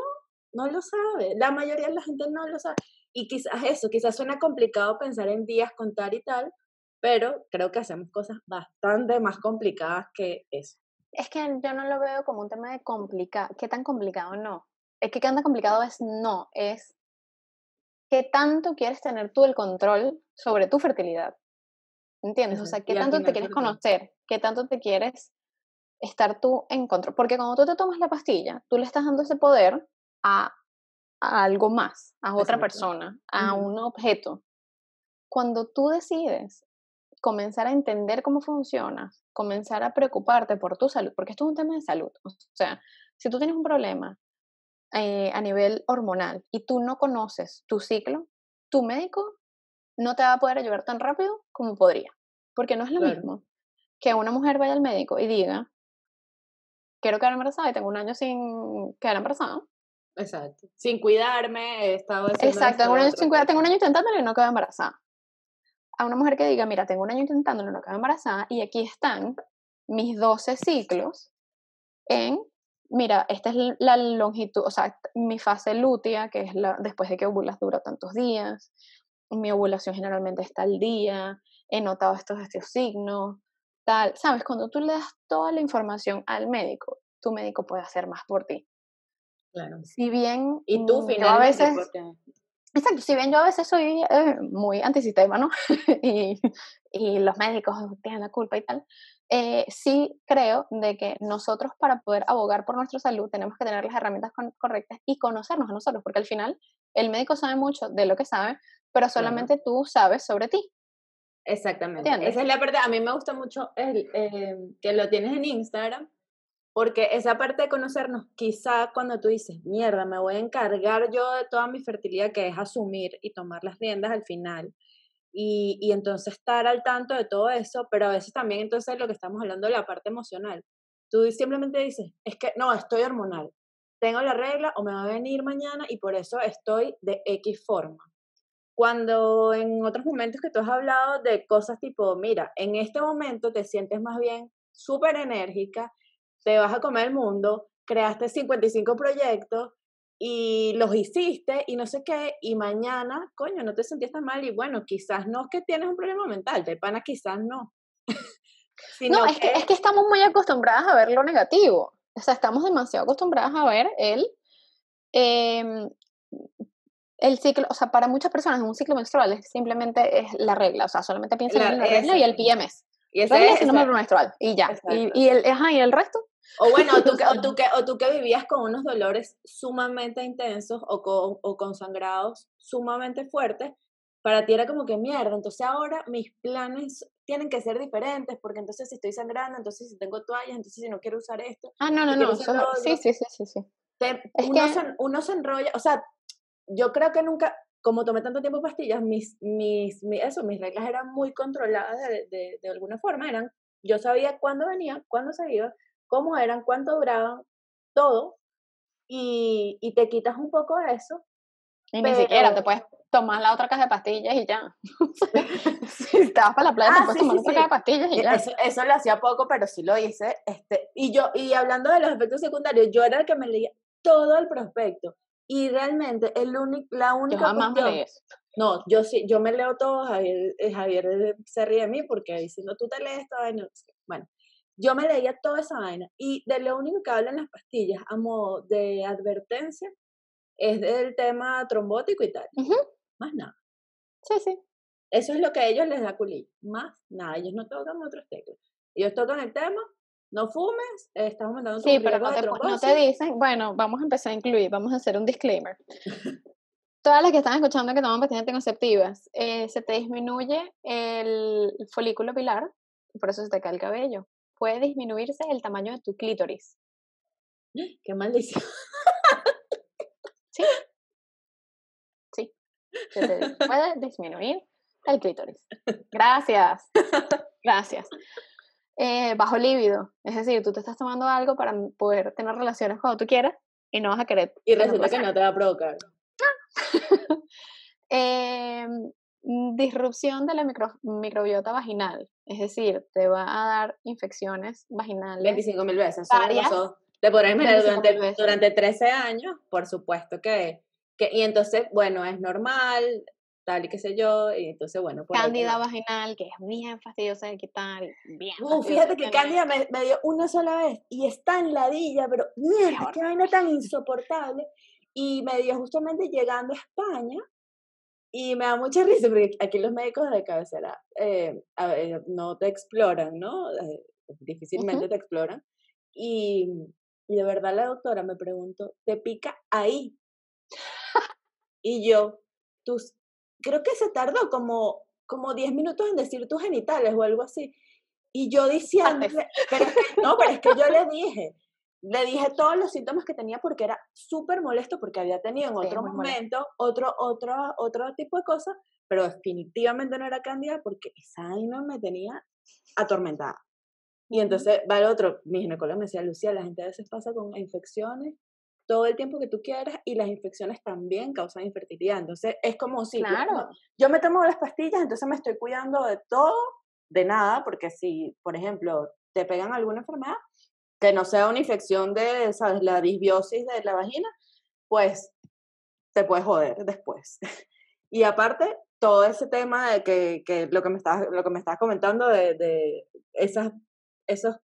B: no lo sabe. La mayoría de la gente no lo sabe. y quizás eso, quizás suena complicado pensar en días, contar y tal, pero creo que hacemos cosas bastante más complicadas que eso.
C: Es que yo no lo veo como un tema de complicado, qué tan complicado no. Es que qué tan complicado es no, es qué tanto quieres tener tú el control sobre tu fertilidad. ¿Entiendes? O sea, qué tanto te quieres conocer, qué tanto te quieres estar tú en control. Porque cuando tú te tomas la pastilla, tú le estás dando ese poder a, algo más, a otra persona, a un objeto. Cuando tú decides comenzar a entender cómo funciona, comenzar a preocuparte por tu salud, porque esto es un tema de salud. O sea, si tú tienes un problema eh, a nivel hormonal y tú no conoces tu ciclo, tu médico no te va a poder ayudar tan rápido como podría. Porque no es lo mismo que una mujer vaya al médico y diga, quiero quedar embarazada y tengo un año sin quedar embarazada.
B: Exacto. Sin cuidarme, he estado
C: Exacto, tengo un, año sin cuidar, tengo un año intentándolo y no quedo embarazada. A una mujer que diga, mira, tengo un año intentándolo y no quedo embarazada y aquí están mis 12 ciclos en, mira, esta es la longitud, o sea, mi fase lútea, que es la después de que ovulas dura tantos días, mi ovulación generalmente está al día, he notado estos, estos signos, tal, sabes, cuando tú le das toda la información al médico, tu médico puede hacer más por ti.
B: Claro.
C: Si bien
B: y tú finalmente, a veces
C: Exacto, si bien yo a veces soy eh, muy antisistema, ¿no? y, y, los médicos tienen la culpa y tal, eh, sí creo de que nosotros para poder abogar por nuestra salud tenemos que tener las herramientas correctas y conocernos a nosotros, porque al final el médico sabe mucho de lo que sabe, pero solamente tú sabes sobre ti.
B: Exactamente. Esa es la parte, a mí me gusta mucho el, eh, que lo tienes en Instagram, porque esa parte de conocernos, quizá cuando tú dices, mierda, me voy a encargar yo de toda mi fertilidad, que es asumir y tomar las riendas al final, y, y entonces estar al tanto de todo eso, pero a veces también entonces lo que estamos hablando de la parte emocional. Tú simplemente dices, es que no, estoy hormonal, tengo la regla o me va a venir mañana y por eso estoy de X forma. Cuando en otros momentos que tú has hablado de cosas tipo, mira, en este momento te sientes más bien súper enérgica, te vas a comer el mundo, creaste 55 proyectos y los hiciste y no sé qué, y mañana, coño, no te sentiste mal y bueno, quizás no es que tienes un problema mental, de pana quizás no.
C: no, es que... es que estamos muy acostumbradas a ver lo negativo, o sea, estamos demasiado acostumbradas a ver el, em, el ciclo, o sea, para muchas personas un ciclo menstrual es simplemente es la regla, o sea, solamente piensan en la regla y el PMS. Y ese es el número menstrual y ya. Y, y, el, ajá, y el resto
B: o bueno, o tú, que, o, tú que, o tú que vivías con unos dolores sumamente intensos o con, o con sangrados sumamente fuertes, para ti era como que mierda, entonces ahora mis planes tienen que ser diferentes, porque entonces si estoy sangrando, entonces si tengo toallas, entonces si no quiero usar esto.
C: Ah, no, no, no, sí, sí, sí, sí. sí.
B: uno, se, uno se enrolla, o sea, yo creo que nunca, como tomé tanto tiempo pastillas, mis, mis, eso, mis reglas eran muy controladas de, de, de alguna forma, eran, yo sabía cuándo venía, cuándo se iba, cómo eran, cuánto duraban, todo, y, y te quitas un poco de eso.
C: Y ni siquiera te puedes tomar la otra caja de pastillas y ya. si estabas para la playa, te ah, puedes tomar otra caja de pastillas y e, ya.
B: Eso, eso, lo hacía poco, pero sí lo hice. Este, y yo, y hablando de los efectos secundarios, yo era el que me leía todo el prospecto. Y realmente el único, la única
C: yo jamás cuestión,
B: no, yo sí, yo me leo todo, Javier, eh, Javier se ríe de mí porque diciendo tú te lees todo, bueno, yo me leía toda esa vaina y de lo único que hablan las pastillas a modo de advertencia es del tema trombótico y tal. Más nada.
C: Sí, sí.
B: Eso es lo que a ellos les da culillo. Más nada. Ellos no tocan otros teclas. Ellos tocan el tema, no fumes, estamos mandando
C: Sí, pero no te, no te, dicen, bueno, vamos a empezar a incluir, vamos a hacer un disclaimer. Todas las que están escuchando que toman pastillas anticonceptivas, eh, se te disminuye el folículo pilar y por eso se te cae el cabello puede disminuirse el tamaño de tu clítoris.
B: ¡Qué maldición!
C: Sí. Sí. puede disminuir el clítoris. Gracias. Gracias. Eh, bajo líbido. Es decir, tú te estás tomando algo para poder tener relaciones cuando tú quieras y no vas a querer.
B: Y resulta que no te va a provocar.
C: eh, disrupción de la microbiota vaginal. Es decir, te va a dar infecciones vaginales.
B: 25 mil veces. Varias. Te podrás imaginar durante, durante 13 años, por supuesto que Que, y entonces, bueno, es normal, tal y qué sé yo, y entonces, bueno.
C: Por cándida vaginal, que es bien fastidiosa de quitar, bien.
B: Uh, fíjate que cándida me, me, dio una sola vez y está en ladilla, pero mierda, qué vaina tan insoportable. Y me dio justamente llegando a España, y me da mucha risa porque aquí los médicos de cabecera eh, no te exploran, ¿no? Eh, difícilmente te exploran. Y, y, de verdad la doctora me preguntó, ¿te pica ahí? y yo, tus, creo que se tardó como, como 10 minutos en decir tus genitales o algo así. Y yo diciendo, pero no, pero es que yo le dije, le dije todos los síntomas que tenía porque era súper molesto porque había tenido en otro momento otro, otro, otro tipo de cosas, pero definitivamente no era cándida porque esa vaina me tenía atormentada. Y entonces va el otro, mi ginecólogo me decía, Lucía, la gente a veces pasa con infecciones todo el tiempo que tú quieras y las infecciones también causan infertilidad. Entonces es como si
C: claro.
B: yo me tomo las pastillas, entonces me estoy cuidando de todo, de nada, porque si, por ejemplo, te pegan alguna enfermedad, que no sea una infección de, ¿sabes? La disbiosis de la vagina, pues te puedes joder después. y aparte, todo ese tema de que, que lo que me estabas, lo que me comentando de, de esas, esos,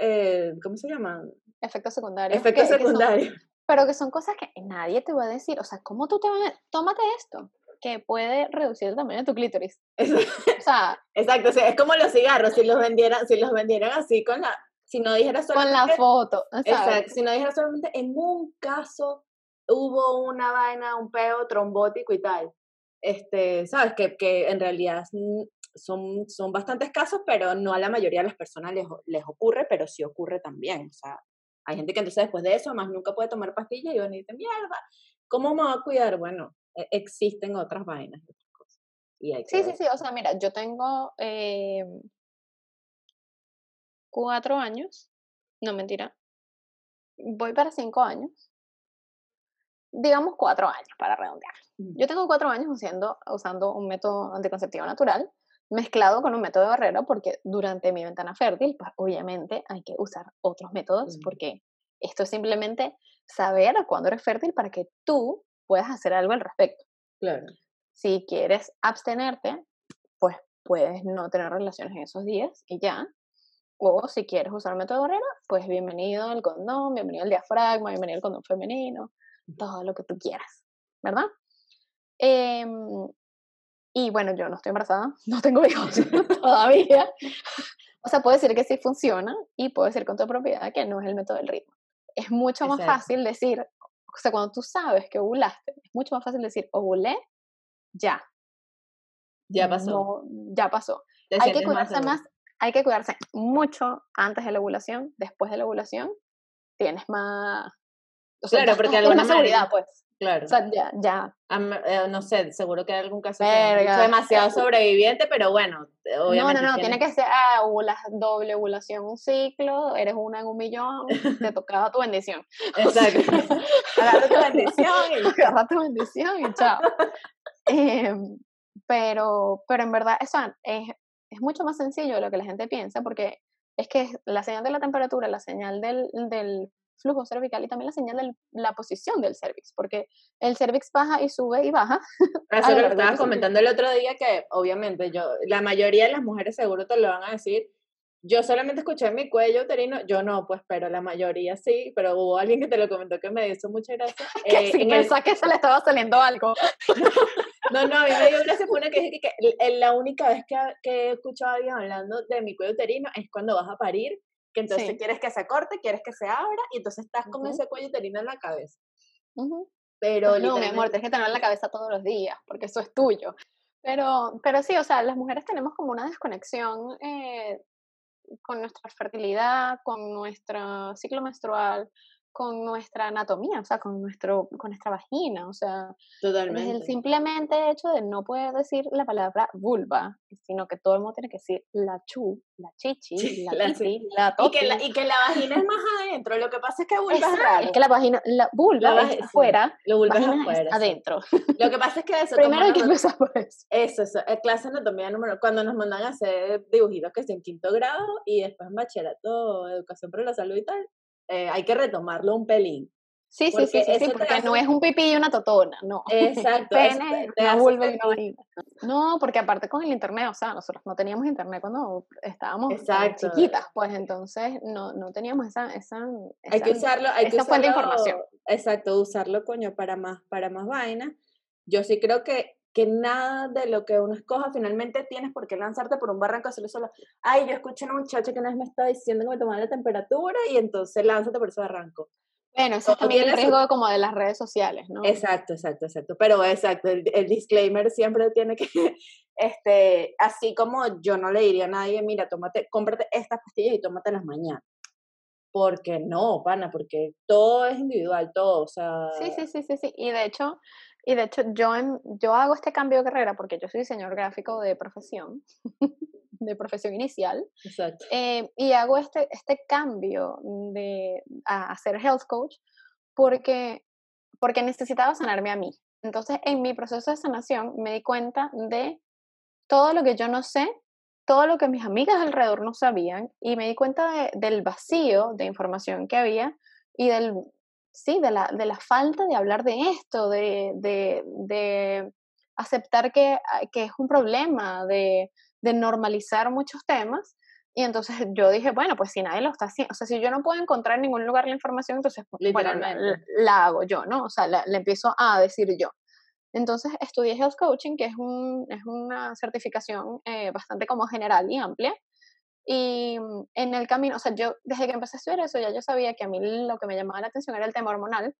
B: eh, ¿cómo se llaman?
C: Efectos secundarios.
B: Efectos secundarios.
C: pero que son cosas que nadie te va a decir. O sea, ¿cómo tú te vas a... Tómate esto, que puede reducir el tamaño de tu clítoris. o sea...
B: Exacto, o sea, es como los cigarros, si los vendieran, si los vendieran así con la si no dijera solamente...
C: Con la foto.
B: Exacto, si no dijera solamente, en un caso hubo una vaina, un peo trombótico y tal. Este, sabes, que, que en realidad son, son bastantes casos, pero no a la mayoría de las personas les, les ocurre, pero sí ocurre también. O sea, hay gente que entonces después de eso, más nunca puede tomar pastillas y van a decir, mierda, ¿cómo me voy a cuidar? Bueno, e, existen otras vainas. Cosas. Y
C: sí, sí, sí, o sea, mira, yo tengo eh, cuatro años, no mentira, voy para cinco años, digamos cuatro años para redondear. Yo tengo cuatro años usando, usando un método anticonceptivo natural mezclado con un método de barrera porque durante mi ventana fértil, pues obviamente hay que usar otros métodos porque esto es simplemente saber cuándo eres fértil para que tú puedas hacer algo al respecto.
B: Claro.
C: Si quieres abstenerte, pues puedes no tener relaciones en esos días y ya. O si quieres usar el método barrera, pues bienvenido al condón, bienvenido al diafragma, bienvenido al condón femenino, todo lo que tú quieras, ¿verdad? Em, y bueno, yo no estoy embarazada, no tengo hijos todavía. O sea, puedo decir que sí funciona y puedo decir con toda propiedad que no es el método del ritmo. Es mucho más fácil decir, o sea, cuando tú sabes que ovulaste, es mucho más fácil decir, ovulé, ya.
B: Ya pasó.
C: ya pasó. Hay que cuidarse más hay que cuidarse mucho antes de la ovulación, después de la ovulación, tienes más...
B: O sea, claro, porque alguna
C: seguridad, pues.
B: Claro.
C: O sea, ya, ya.
B: Eh, no sé, seguro que hay algún caso demasiado sobreviviente, pero bueno,
C: obviamente. No, no, no, tiene que ser ah, doble ovulación, un ciclo, eres una en un millón, te tocaba tu bendición.
B: Exacto. Agarra tu bendición
C: y agarra tu bendición y chao. Em, pero, pero en verdad, eso es, es mucho más sencillo de lo que la gente piensa, porque es que la señal de la temperatura, la señal del, del flujo cervical y también la señal de la posición del cervix, porque el cervix baja y sube y baja.
B: Eso lo que estabas comentando el otro día, que obviamente yo, la mayoría de las mujeres seguro te lo van a decir, yo solamente escuché mi cuello uterino, yo no, pues, pero la mayoría sí, pero hubo alguien que te lo comentó que me hizo mucha gracia.
C: que eh, pensaba que se le estaba saliendo algo.
B: no, no, a mí me dio gracia fue una que dije que, la única vez que, que, he escuchado a alguien hablando de mi cuello uterino es cuando vas a parir, que entonces quieres que se corte, quieres que se abra, y entonces estás con ese cuello uterino en la cabeza. Pero
C: no, mi amor, tienes que tener en la cabeza todos los días, porque eso es tuyo. Pero, pero sí, o sea, las mujeres tenemos como una desconexión eh, con nuestra fertilidad, con nuestro ciclo menstrual, con nuestra anatomía, o sea, con, nuestro, con nuestra vagina, o sea,
B: Totalmente.
C: el simplemente hecho de no poder decir la palabra vulva, sino que todo el mundo tiene que decir la chu, la chichi, la, la la
B: Y que la, y que la vagina es más adentro, lo que pasa es que vulva es raro.
C: Es que la vagina, la vulva es afuera,
B: lo vulva es afuera,
C: adentro.
B: Lo que pasa es que eso...
C: Primero hay que empezar por eso.
B: Eso, eso, clase de anatomía número, cuando nos mandan a hacer dibujitos que es en quinto grado y después en bachillerato, educación para la salud y tal, eh, hay que retomarlo un pelín.
C: Sí, sí, sí, sí, porque no es un pipí y una totona, no.
B: Exacto.
C: Pene, una vulva y una. No, porque aparte con el internet, o sea, nosotros no teníamos internet cuando estábamos chiquitas, pues entonces no, no teníamos esa, esa,
B: hay que usarlo, hay que usarlo,
C: información.
B: Exacto, usarlo, coño, para más, para más vainas. Yo sí creo que que nada de lo que uno escoja finalmente tienes por qué lanzarte por un barranco hacerlo solo. Ay, yo escuché a una muchacha que una vez me estaba diciendo que me tomaba la temperatura y entonces lánzate por ese barranco.
C: Bueno, eso es también el riesgo como de las redes sociales, ¿no?
B: Exacto, exacto, exacto. Pero exacto, el, disclaimer siempre tiene que, este, así como yo no le diría a nadie, mira, tómate, cómprate estas pastillas y tómatelas mañana. Porque no, pana, porque todo es individual, todo, o sea...
C: Sí, sí, sí, sí, sí. Y de hecho, y de hecho, yo, yo hago este cambio de carrera porque yo soy diseñador gráfico de profesión, de profesión inicial.
B: Exacto.
C: Eh, y hago este, este cambio de, a, a ser health coach porque, porque necesitaba sanarme a mí. Entonces, en mi proceso de sanación me di cuenta de todo lo que yo no sé, todo lo que mis amigas alrededor no sabían, y me di cuenta de, del vacío de información que había y del, sí, de la, de la falta de hablar de esto, de, de, de aceptar que, que, es un problema, de, de, normalizar muchos temas. Y entonces yo dije, bueno, pues si nadie lo está haciendo, o sea, si yo no puedo encontrar en ningún lugar la información, entonces, pues, bueno, la, hago yo, ¿no? O sea, la, empiezo a decir yo. Entonces estudié Health Coaching, que es, un, es una certificación eh, bastante como general y amplia, y mm, en el camino, o sea, yo desde que empecé a estudiar eso, ya yo sabía que a mí lo que me llamaba la atención era el tema hormonal,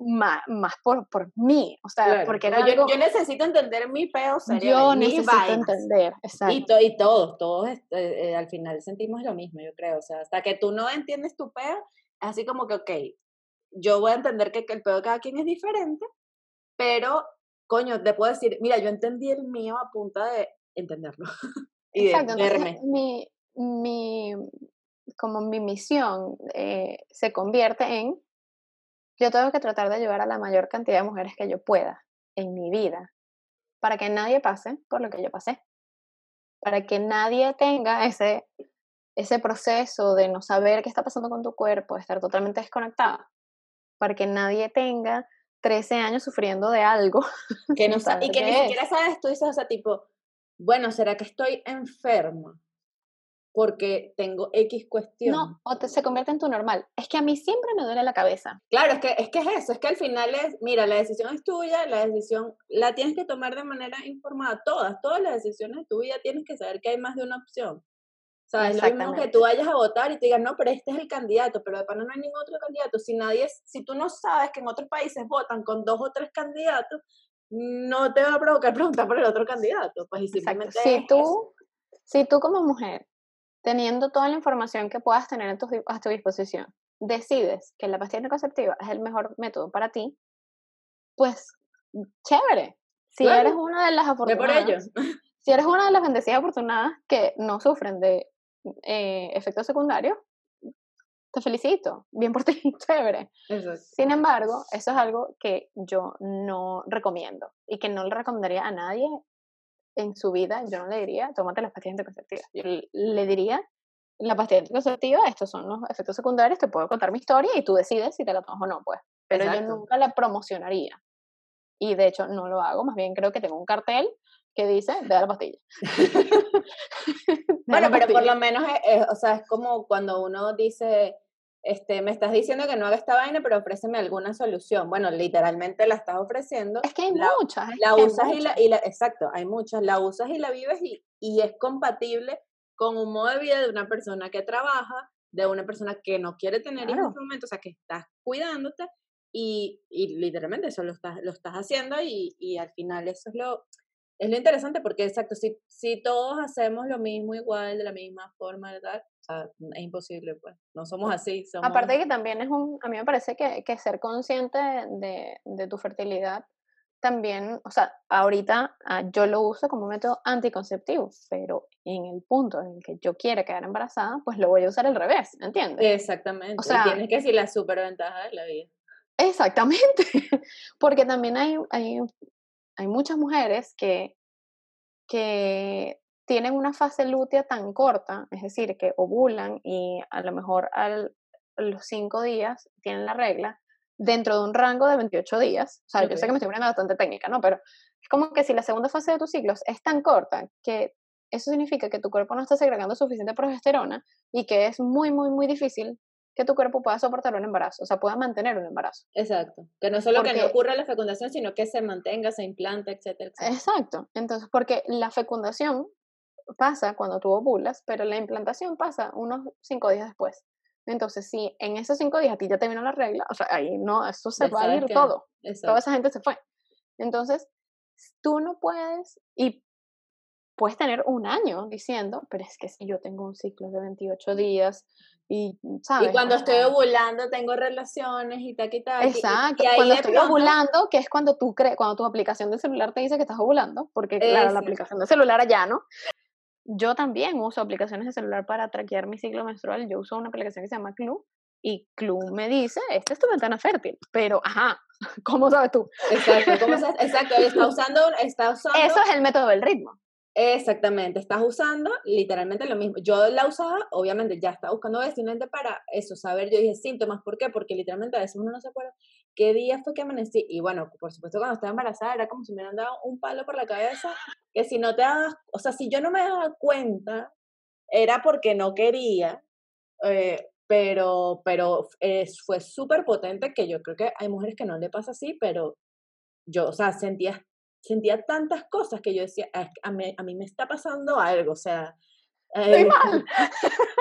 C: más, más por, por mí, o sea, porque
B: no, yo, yo, necesito entender mi peo
C: Yo necesito entender, exacto.
B: Y, to, y todos, todos este, eh, al final sentimos lo mismo, yo creo, o sea, hasta que tú no entiendes tu peo, es así como que, ok, yo voy a entender que, que el peo de cada quien es diferente, pero, coño, te puedo decir, mira, yo entendí el mío a punta de entenderlo. y
C: Exacto, de verme. mi, mi, como mi misión eh, se convierte en, yo tengo que tratar de ayudar a la mayor cantidad de mujeres que yo pueda en mi vida, para que nadie pase por lo que yo pasé, para que nadie tenga ese, ese proceso de no saber qué está pasando con tu cuerpo, de estar totalmente desconectada, para que nadie tenga 13 años sufriendo de algo.
B: Que no y que ni siquiera sabes, tú dices, o sea, tipo, bueno, ¿será que estoy enferma? porque tengo X cuestión.
C: No, o te, se convierte en tu normal. Es que a mí siempre me duele la cabeza.
B: Claro, es que, es que es eso, es que al final es, mira, la decisión es tuya, la decisión la tienes que tomar de manera informada. Todas, todas las decisiones de tu vida tienes que saber que hay más de una opción. Sea, es lo mismo que tú vayas a votar y te digan, no, pero este es el candidato, pero de pana no hay ningún otro candidato. Si nadie, si tú no sabes que en otros países votan con dos o tres candidatos, no te va a provocar preguntar por el otro candidato. Pues y simplemente
C: si tú, si tú como mujer teniendo toda la información que puedas tener a tu, a tu disposición, decides que la pastilla anticonceptiva es el mejor método para ti, pues chévere. Si eres una de las afortunadas, si eres una de las bendecidas afortunadas que no sufren de eh, efectos secundarios, te felicito, bien por ti, chévere. Sin embargo, eso es algo que yo no recomiendo y que no le recomendaría a nadie en su vida, yo no le diría, tómate las pastillas anticonceptivas. Yo le diría, la pastilla anticonceptiva, estos son los efectos secundarios, te puedo contar mi historia y tú decides si te la tomas o no, pues. Pero yo nunca la promocionaría. Y de hecho no lo hago, más bien creo que tengo un cartel que dice, a la pastilla.
B: bueno, pero por lo menos, o sea, es como cuando uno dice, este, me estás diciendo que no haga esta vaina, pero ofréceme alguna solución. Bueno, literalmente la estás ofreciendo.
C: Es que hay muchas.
B: la usas y la, y la, exacto, hay muchas. La usas y la vives y, y es compatible con un modo de vida de una persona que trabaja, de una persona que no quiere tener hijos en este momento, o sea, que estás cuidándote y, y literalmente eso lo estás, lo estás haciendo y, y al final eso es lo, es lo interesante porque, exacto, si, si todos hacemos lo mismo igual, de la misma forma, ¿verdad? O sea, es imposible, pues. No somos así. Somos...
C: Aparte que también es un, a mí me parece que, que ser consciente de, de, tu fertilidad también, o sea, ahorita ah, yo lo uso como método anticonceptivo, pero en el punto en el que yo quiera quedar embarazada, pues lo voy a usar al revés, ¿entiendes?
B: Exactamente. O sea, tienes que decir la superventaja de la vida.
C: Exactamente, porque también hay, hay, hay muchas mujeres que, que tienen una fase lútea tan corta, es decir, que ovulan y a lo mejor a los cinco días tienen la regla, dentro de un rango de 28 días. O sea, yo sé que me estoy poniendo bastante técnica, ¿no? Pero es como que si la segunda fase de tus ciclos es tan corta que eso significa que tu cuerpo no está segregando suficiente progesterona y que es muy, muy, muy difícil que tu cuerpo pueda soportar un embarazo, o sea, pueda mantener un embarazo.
B: Exacto. Que no solo que no ocurra la fecundación, sino que se mantenga, se implante, etcétera, etcétera.
C: Exacto. Entonces, porque la fecundación pasa cuando tú ovulas, pero la implantación pasa unos cinco días después. Entonces, si en esos cinco días a ti ya te vino la regla, o sea, ahí no, eso se va a ir todo. Toda esa gente se fue. Entonces, tú no puedes, y puedes tener un año diciendo, pero es que si yo tengo un ciclo de 28 días y, ¿sabes?
B: Y cuando estoy ovulando tengo relaciones y tal y tal.
C: Exacto, y, cuando estoy ovulando, que es cuando tú crees, cuando tu aplicación de celular te dice que estás ovulando, porque claro, la aplicación de celular allá, ¿no? Yo también uso aplicaciones de celular para traquear mi ciclo menstrual. Yo uso una aplicación que se llama Club y Club me dice, esta es tu ventana fértil, pero ajá, ¿cómo sabes tú?
B: Exacto, ¿cómo sabes? Exacto, está usando, está usando...
C: Eso es el método del ritmo.
B: Exactamente, estás usando literalmente lo mismo. Yo la usaba, obviamente, ya estaba buscando simplemente para eso, saber, yo dije síntomas, ¿por qué? Porque literalmente a veces uno no se acuerda qué día fue que amanecí. Y bueno, por supuesto, cuando estaba embarazada era como si me hubieran dado un palo por la cabeza, que si no te dabas, o sea, si yo no me daba cuenta, era porque no quería, eh, pero, pero fue súper potente que yo creo que hay mujeres que no le pasa así, pero yo, o sea, sentía sentía tantas cosas que yo decía, a, mí, a mí me está pasando algo, o sea...
C: Eh, mal.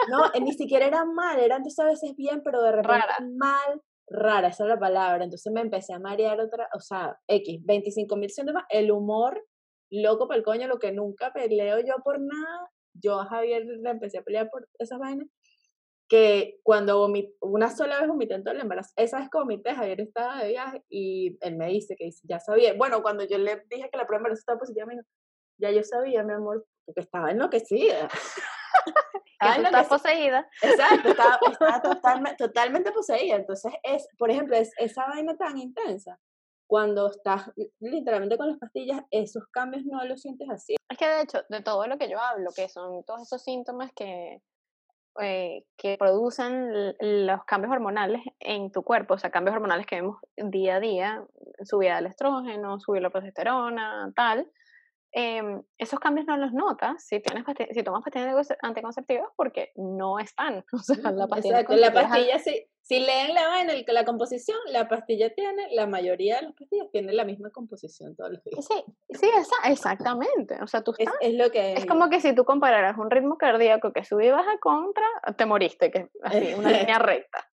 B: No, eh, ni siquiera era mal, era entonces a veces bien, pero de repente mal, rara, esa es la palabra. Entonces me empecé a marear otra, o sea, X, 25 mil síntomas, el humor, loco para el coño, lo que nunca peleo yo por nada. Yo a Javier le empecé a pelear por esas vainas que cuando vomité, una sola vez vomité en todo el embarazo, esa vez que vomité, Javier estaba de viaje y él me dice que ya sabía, bueno, cuando yo le dije que la prueba embarazo estaba positiva, me dijo, ya yo sabía, mi amor, porque estaba enloquecida.
C: que tú estás poseída.
B: Exacto, estaba, estaba totalmente poseída. Entonces, es, por ejemplo, es, esa vaina tan intensa, cuando estás literalmente con las pastillas, esos cambios no los sientes así.
C: Es que de hecho, de todo lo que yo hablo, que son todos esos síntomas que, eh, que producen los cambios hormonales en tu cuerpo, o sea, cambios hormonales que vemos día a día, subida del estrógeno, subir la progesterona, tal, Em, esos cambios no los notas si, tienes si tomas pastillas anticonceptivas porque no están. O sea,
B: la pastilla, Exacto, la pastilla si, si leen la, en el, la composición, la pastilla tiene, la mayoría de las pastillas tienen la misma composición todos los días.
C: Sí, sí esa, exactamente. O sea, tú estás,
B: es, lo que
C: es como que si tú compararas un ritmo cardíaco que sube y baja contra, te moriste, que es así, una línea recta.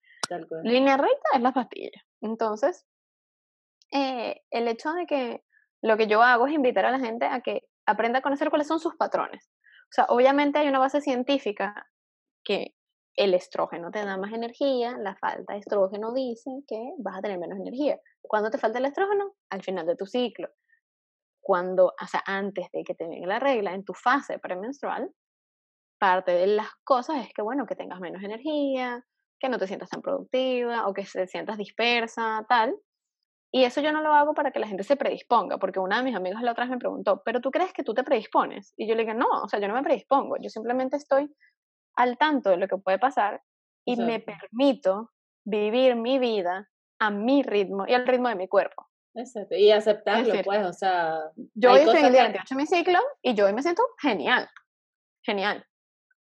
C: Línea recta es la pastilla. Entonces, eh, el hecho de que lo que yo hago es invitar a la gente a que aprenda a conocer cuáles son sus patrones. O sea, obviamente hay una base científica que el estrógeno te da más energía, la falta de estrógeno dice que vas a tener menos energía. ¿Cuándo te falta el estrógeno? Al final de tu ciclo. Cuando, o sea, antes de que te venga la regla, en tu fase premenstrual, parte de las cosas es que, bueno, que tengas menos energía, que no te sientas tan productiva o que te sientas dispersa, tal. Y eso yo no lo hago para que la gente se predisponga, porque una de mis amigas la otra vez me preguntó, ¿pero tú crees que tú te predispones? Y yo le dije, no, o sea, yo no me predispongo, yo simplemente estoy al tanto de lo que puede pasar y me permito vivir mi vida a mi ritmo y al ritmo de mi cuerpo.
B: Exacto. Y aceptarlo, pues, o sea...
C: Yo hoy estoy en el día 28 de mi ciclo y yo hoy me siento genial, genial.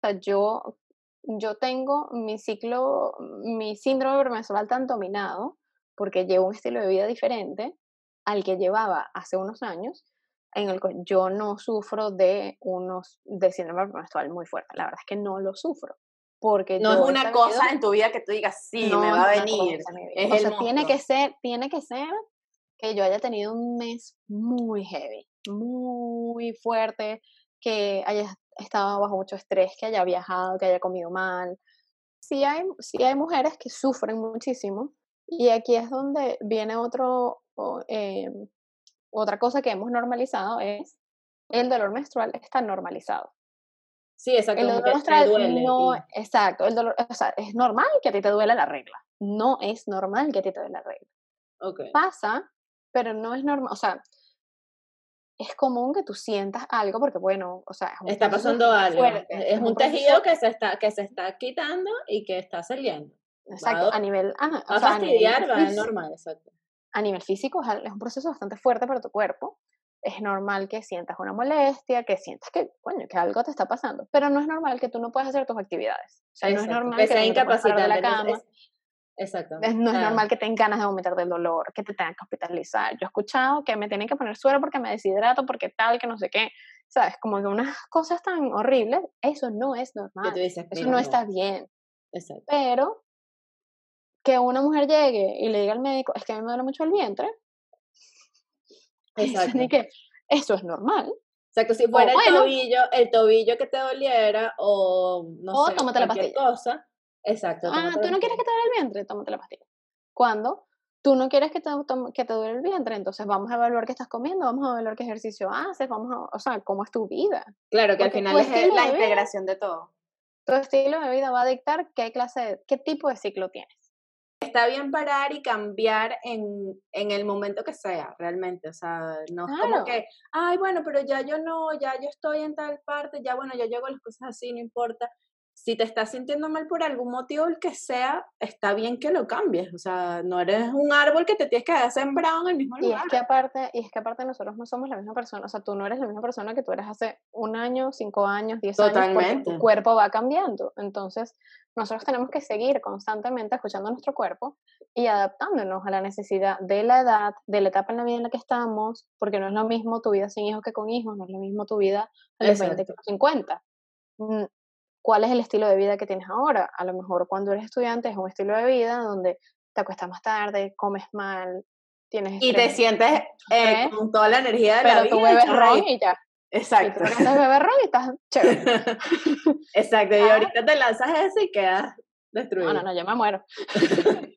C: O sea, yo, yo tengo mi ciclo, mi síndrome premenstrual tan dominado porque llevo un estilo de vida diferente al que llevaba hace unos años, en el que yo no sufro de unos de síndrome menstrual muy fuerte. La verdad es que no lo sufro. Porque
B: no es una cosa en tu vida que tú digas, sí, me va a venir.
C: o sea, tiene que ser, tiene que ser que yo haya tenido un mes muy heavy, muy fuerte, que haya estado bajo mucho estrés, que haya viajado, que haya comido mal. Sí hay, sí hay mujeres que sufren muchísimo y aquí es donde viene otro, eh, otra cosa que hemos normalizado, es el dolor menstrual está normalizado.
B: Sí, exacto.
C: El dolor menstrual no, exacto, el dolor, o sea, es normal que a ti te duela la regla. No es normal que a ti te duele la regla.
B: Okay.
C: Pasa, pero no es normal, o sea, es común que tú sientas algo porque bueno, o sea,
B: está pasando algo. es, un tejido que se está que se está quitando y que está saliendo.
C: Exacto, a nivel... Ah,
B: o sea, a nivel va normal, exacto.
C: A nivel físico es un proceso bastante fuerte para tu cuerpo. Es normal que sientas una molestia, que sientas que, bueno, que algo te está pasando, pero no es normal que tú no puedas hacer tus actividades. O sea, no es normal que,
B: sea
C: incapacitado
B: de la cama. Exactamente.
C: No es normal que tengas ganas de vomitar del dolor, que te tengan que hospitalizar. Yo he escuchado que me tienen que poner suero porque me deshidrato, porque tal, que no sé qué. ¿Sabes? Como que unas cosas tan horribles, eso no es normal. eso no, está bien.
B: Exacto.
C: Pero que una mujer llegue y le diga al médico, es que a mí me duele mucho el vientre. Exacto. que eso es normal.
B: O sea, que si fuera el tobillo, el tobillo que te doliera o no
C: o
B: sé,
C: tómate la pastilla.
B: cosa, Exacto.
C: Ah, tú no quieres que te duele el vientre, tómate la pastilla. Cuando tú no quieres que te, que te duele el vientre, entonces vamos a evaluar qué estás comiendo, vamos a evaluar qué ejercicio haces, vamos a, o sea, cómo es tu vida.
B: Claro, que al final es la integración de todo.
C: Tu estilo de vida va a dictar qué clase, qué tipo de ciclo tienes.
B: Está bien parar y cambiar en, en el momento que sea, realmente. O sea, no es como que, ay, bueno, pero ya yo no, ya yo estoy en tal parte, ya bueno, yo hago las cosas así, no importa si te estás sintiendo mal por algún motivo, el que sea, está bien que lo cambies. O sea, no eres un árbol que te tienes que quedar sembrado en el mismo lugar.
C: Y es que aparte, y es que aparte nosotros no somos la misma persona. O sea, tú no eres la misma persona que tú eres hace un año, cinco años, diez años, porque tu cuerpo va cambiando. Entonces, nosotros tenemos que seguir constantemente escuchando nuestro cuerpo y adaptándonos a la necesidad de la edad, de la etapa en la vida en la que estamos, porque no es lo mismo tu vida sin hijos que con hijos, no es lo mismo tu vida a los 20 que a los 50 cuál es el estilo de vida que tienes ahora. A lo mejor cuando eres estudiante es un estilo de vida donde te acuestas más tarde, comes mal, tienes
B: Y te sientes eh, con toda la energía de la vida.
C: Pero tú bebes ron y ya.
B: Exacto.
C: Y tú ron y estás chévere.
B: Exacto, y ah. ahorita te lanzas eso y quedas destruido.
C: No, no, no, yo me muero.